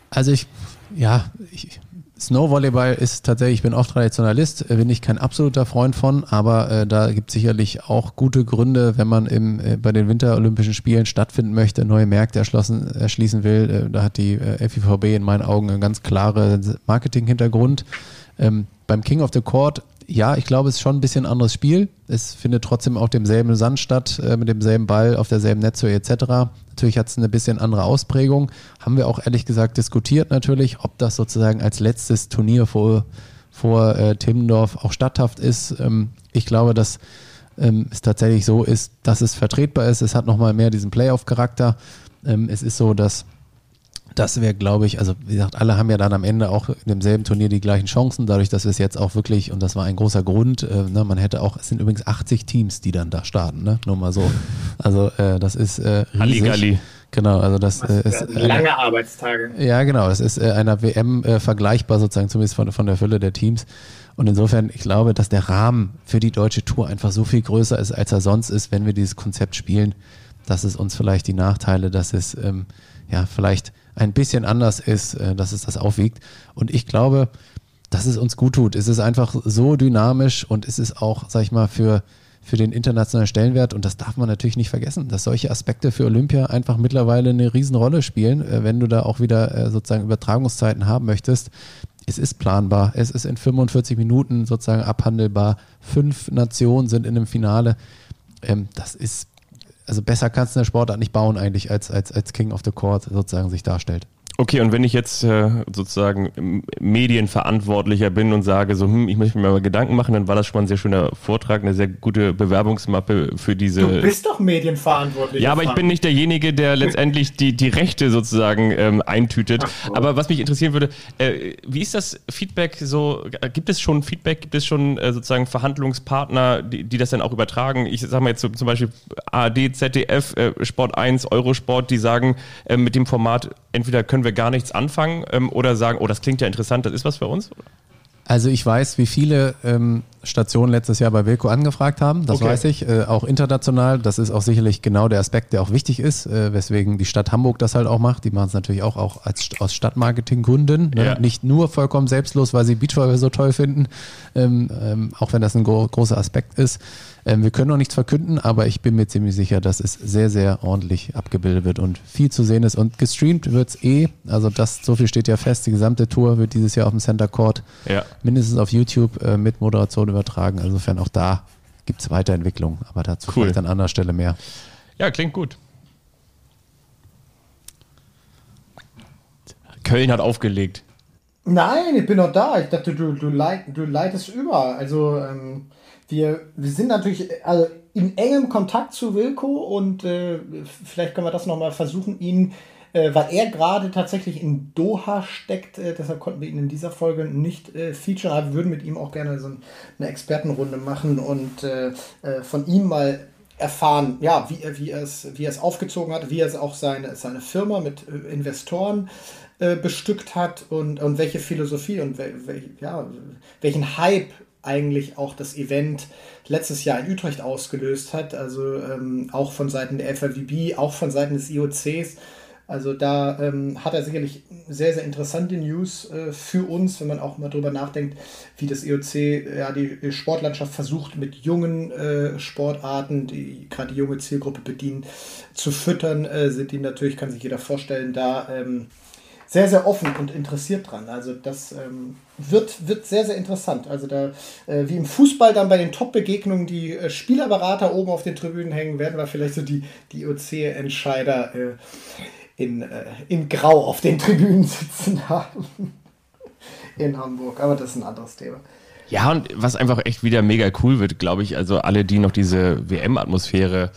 Also ich, ja, ich, Snowvolleyball ist tatsächlich, ich bin auch Traditionalist, äh, bin ich kein absoluter Freund von, aber äh, da gibt es sicherlich auch gute Gründe, wenn man im, äh, bei den Winterolympischen Spielen stattfinden möchte, neue Märkte erschließen will. Äh, da hat die FIVB in meinen Augen einen ganz klaren Marketing-Hintergrund. Ähm, beim King of the Court ja, ich glaube, es ist schon ein bisschen anderes Spiel. Es findet trotzdem auf demselben Sand statt, äh, mit demselben Ball, auf derselben Netzhöhe etc. Natürlich hat es eine bisschen andere Ausprägung. Haben wir auch ehrlich gesagt diskutiert natürlich, ob das sozusagen als letztes Turnier vor, vor äh, Timmendorf auch statthaft ist. Ähm, ich glaube, dass ähm, es tatsächlich so ist, dass es vertretbar ist. Es hat nochmal mehr diesen Playoff-Charakter. Ähm, es ist so, dass das wäre, glaube ich, also wie gesagt, alle haben ja dann am Ende auch in demselben Turnier die gleichen Chancen, dadurch, dass wir es jetzt auch wirklich, und das war ein großer Grund, äh, ne, man hätte auch, es sind übrigens 80 Teams, die dann da starten, ne? Nur mal so. Also äh, das ist äh, riesig. Halligalli. Genau, also das äh, ist äh, lange Arbeitstage. Ja, genau, es ist äh, einer WM äh, vergleichbar sozusagen, zumindest von, von der Fülle der Teams. Und insofern, ich glaube, dass der Rahmen für die deutsche Tour einfach so viel größer ist, als er sonst ist, wenn wir dieses Konzept spielen, dass es uns vielleicht die Nachteile, dass es ähm, ja vielleicht ein bisschen anders ist, äh, dass es das aufwiegt. Und ich glaube, dass es uns gut tut. Es ist einfach so dynamisch und es ist auch, sag ich mal, für, für den internationalen Stellenwert, und das darf man natürlich nicht vergessen, dass solche Aspekte für Olympia einfach mittlerweile eine Riesenrolle spielen, äh, wenn du da auch wieder äh, sozusagen Übertragungszeiten haben möchtest. Es ist planbar, es ist in 45 Minuten sozusagen abhandelbar. Fünf Nationen sind in einem Finale. Ähm, das ist also besser kannst du eine Sportart nicht bauen eigentlich, als, als, als King of the Court sozusagen sich darstellt. Okay, und wenn ich jetzt äh, sozusagen Medienverantwortlicher bin und sage, so, hm, ich möchte mir mal Gedanken machen, dann war das schon mal ein sehr schöner Vortrag, eine sehr gute Bewerbungsmappe für diese. Du bist doch medienverantwortlich. Ja, aber ich bin nicht derjenige, der letztendlich die, die Rechte sozusagen ähm, eintütet. So. Aber was mich interessieren würde, äh, wie ist das Feedback so? Gibt es schon Feedback? Gibt es schon äh, sozusagen Verhandlungspartner, die, die das dann auch übertragen? Ich sage mal jetzt so, zum Beispiel ARD, ZDF, äh, Sport 1, Eurosport, die sagen, äh, mit dem Format entweder können wir gar nichts anfangen ähm, oder sagen, oh, das klingt ja interessant, das ist was für uns? Also ich weiß, wie viele ähm, Station letztes Jahr bei Wilco angefragt haben, das okay. weiß ich, äh, auch international. Das ist auch sicherlich genau der Aspekt, der auch wichtig ist, äh, weswegen die Stadt Hamburg das halt auch macht. Die machen es natürlich auch, auch als, aus Stadtmarketinggründen, ne? ja. nicht nur vollkommen selbstlos, weil sie Beachvolleyball so toll finden, ähm, ähm, auch wenn das ein gro großer Aspekt ist. Ähm, wir können noch nichts verkünden, aber ich bin mir ziemlich sicher, dass es sehr, sehr ordentlich abgebildet wird und viel zu sehen ist. Und gestreamt wird es eh. Also das, so viel steht ja fest. Die gesamte Tour wird dieses Jahr auf dem Center Court ja. mindestens auf YouTube äh, mit Moderation übertragen. Insofern auch da gibt es Weiterentwicklung, aber dazu cool. vielleicht an anderer Stelle mehr. Ja, klingt gut. Köln hat aufgelegt. Nein, ich bin noch da. Ich dachte, du, du, leit, du leitest über. Also ähm, wir, wir sind natürlich also in engem Kontakt zu Wilco und äh, vielleicht können wir das nochmal versuchen, ihn, äh, weil er gerade tatsächlich in Doha steckt, äh, deshalb konnten wir ihn in dieser Folge nicht äh, featuren, aber wir würden mit ihm auch gerne so eine Expertenrunde machen und äh, äh, von ihm mal erfahren, ja, wie er, wie es, wie es aufgezogen hat, wie er es auch seine, seine Firma mit Investoren bestückt hat und, und welche Philosophie und wel, wel, ja, welchen Hype eigentlich auch das Event letztes Jahr in Utrecht ausgelöst hat. Also ähm, auch von Seiten der FAWB, auch von Seiten des IOCs. Also da ähm, hat er sicherlich sehr, sehr interessante News äh, für uns, wenn man auch mal drüber nachdenkt, wie das IOC ja die Sportlandschaft versucht, mit jungen äh, Sportarten, die gerade die junge Zielgruppe bedienen, zu füttern, äh, sind die natürlich, kann sich jeder vorstellen, da ähm, sehr, sehr offen und interessiert dran. Also das ähm, wird, wird sehr, sehr interessant. Also da, äh, wie im Fußball dann bei den Top-Begegnungen die äh, Spielerberater oben auf den Tribünen hängen, werden wir vielleicht so die, die OC-Entscheider äh, in, äh, in Grau auf den Tribünen sitzen haben. in Hamburg. Aber das ist ein anderes Thema. Ja, und was einfach echt wieder mega cool wird, glaube ich, also alle, die noch diese WM-Atmosphäre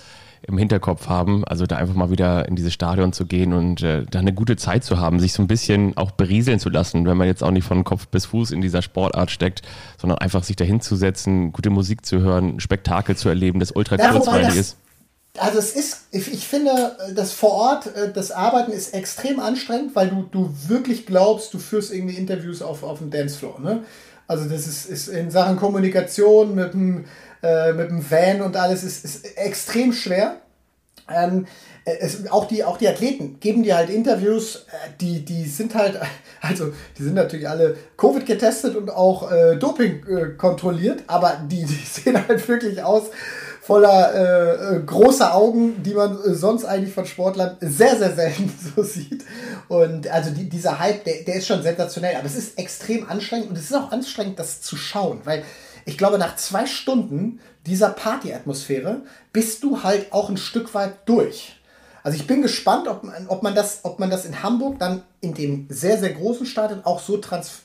im Hinterkopf haben. Also da einfach mal wieder in dieses Stadion zu gehen und äh, da eine gute Zeit zu haben, sich so ein bisschen auch berieseln zu lassen, wenn man jetzt auch nicht von Kopf bis Fuß in dieser Sportart steckt, sondern einfach sich dahin zu setzen, gute Musik zu hören, Spektakel zu erleben, das ultra ja, kurzweilig ist. Also es ist, ich finde, das vor Ort, äh, das Arbeiten ist extrem anstrengend, weil du, du wirklich glaubst, du führst irgendwie Interviews auf, auf dem Dancefloor. Ne? Also das ist, ist in Sachen Kommunikation mit dem äh, mit dem Van und alles ist, ist extrem schwer. Ähm, es, auch, die, auch die Athleten geben dir halt Interviews, äh, die, die sind halt, also die sind natürlich alle Covid getestet und auch äh, Doping äh, kontrolliert, aber die, die sehen halt wirklich aus voller äh, äh großer Augen, die man sonst eigentlich von Sportlern sehr, sehr selten so sieht. Und also die, dieser Hype, der, der ist schon sensationell, aber es ist extrem anstrengend und es ist auch anstrengend, das zu schauen, weil ich glaube, nach zwei Stunden dieser Party-Atmosphäre bist du halt auch ein Stück weit durch. Also ich bin gespannt, ob man, ob man, das, ob man das in Hamburg dann in dem sehr, sehr großen Stadion auch so trans,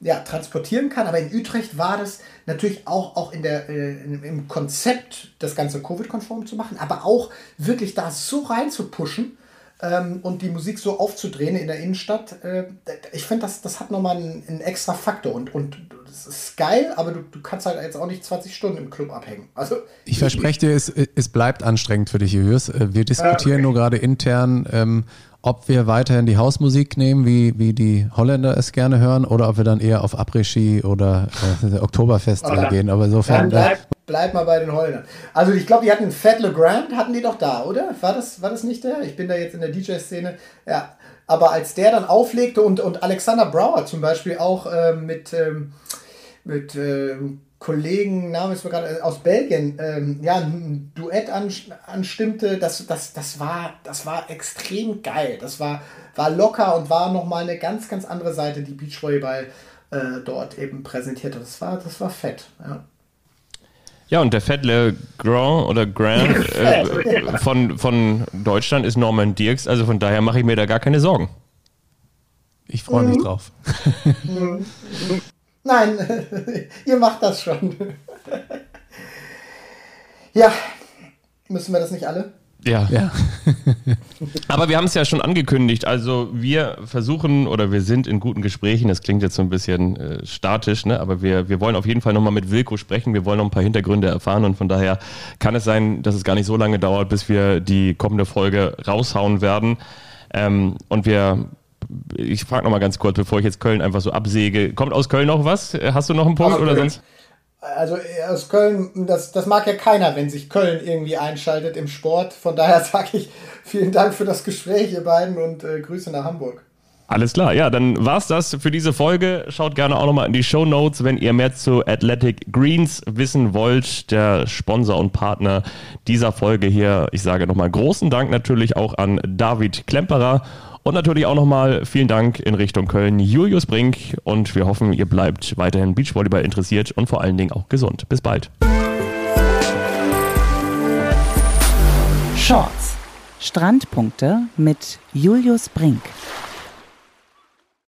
ja, transportieren kann. Aber in Utrecht war das natürlich auch, auch in der, äh, im Konzept, das Ganze Covid-konform zu machen, aber auch wirklich da so rein zu pushen, ähm, und die Musik so aufzudrehen in der Innenstadt, äh, ich finde, das, das hat nochmal einen, einen extra Faktor und, und das ist geil, aber du, du kannst halt jetzt auch nicht 20 Stunden im Club abhängen. Also, ich verspreche dir, es, es bleibt anstrengend für dich, Julius. Äh, wir diskutieren okay. nur gerade intern, ähm, ob wir weiterhin die Hausmusik nehmen, wie, wie die Holländer es gerne hören, oder ob wir dann eher auf Après-Ski oder äh, Oktoberfest okay. gehen. Aber insofern. Dann bleib, bleib mal bei den Holländern. Also ich glaube, die hatten Fat LeGrand, hatten die doch da, oder? War das, war das nicht der? Ich bin da jetzt in der DJ-Szene. Ja. Aber als der dann auflegte und, und Alexander Brower zum Beispiel auch äh, mit, ähm, mit ähm, Kollegen, Name ist mir gerade äh, aus Belgien, ähm, ja, ein Duett anstimmte, das, das, das, war, das war extrem geil. Das war, war locker und war nochmal eine ganz, ganz andere Seite, die Beachvolleyball äh, dort eben präsentierte. Das war, das war fett, ja. Ja, und der Fettle Grand oder Grand äh, von, von Deutschland ist Norman Dirks, also von daher mache ich mir da gar keine Sorgen. Ich freue mich mhm. drauf. Mhm. Nein, ihr macht das schon. ja, müssen wir das nicht alle? Ja. ja. Aber wir haben es ja schon angekündigt. Also wir versuchen oder wir sind in guten Gesprächen. Das klingt jetzt so ein bisschen äh, statisch, ne? aber wir, wir wollen auf jeden Fall nochmal mit Wilko sprechen. Wir wollen noch ein paar Hintergründe erfahren und von daher kann es sein, dass es gar nicht so lange dauert, bis wir die kommende Folge raushauen werden. Ähm, und wir ich frage noch mal ganz kurz, bevor ich jetzt Köln einfach so absäge. Kommt aus Köln noch was? Hast du noch einen Punkt oder sonst? also aus Köln, das, das mag ja keiner, wenn sich Köln irgendwie einschaltet im Sport. Von daher sage ich vielen Dank für das Gespräch, ihr beiden, und äh, Grüße nach Hamburg. Alles klar, ja, dann war's das für diese Folge. Schaut gerne auch nochmal in die Show Notes, wenn ihr mehr zu Athletic Greens wissen wollt, der Sponsor und Partner dieser Folge hier. Ich sage nochmal großen Dank natürlich auch an David Klemperer und natürlich auch nochmal vielen Dank in Richtung Köln, Julius Brink. Und wir hoffen, ihr bleibt weiterhin Beachvolleyball interessiert und vor allen Dingen auch gesund. Bis bald. Shorts. Strandpunkte mit Julius Brink.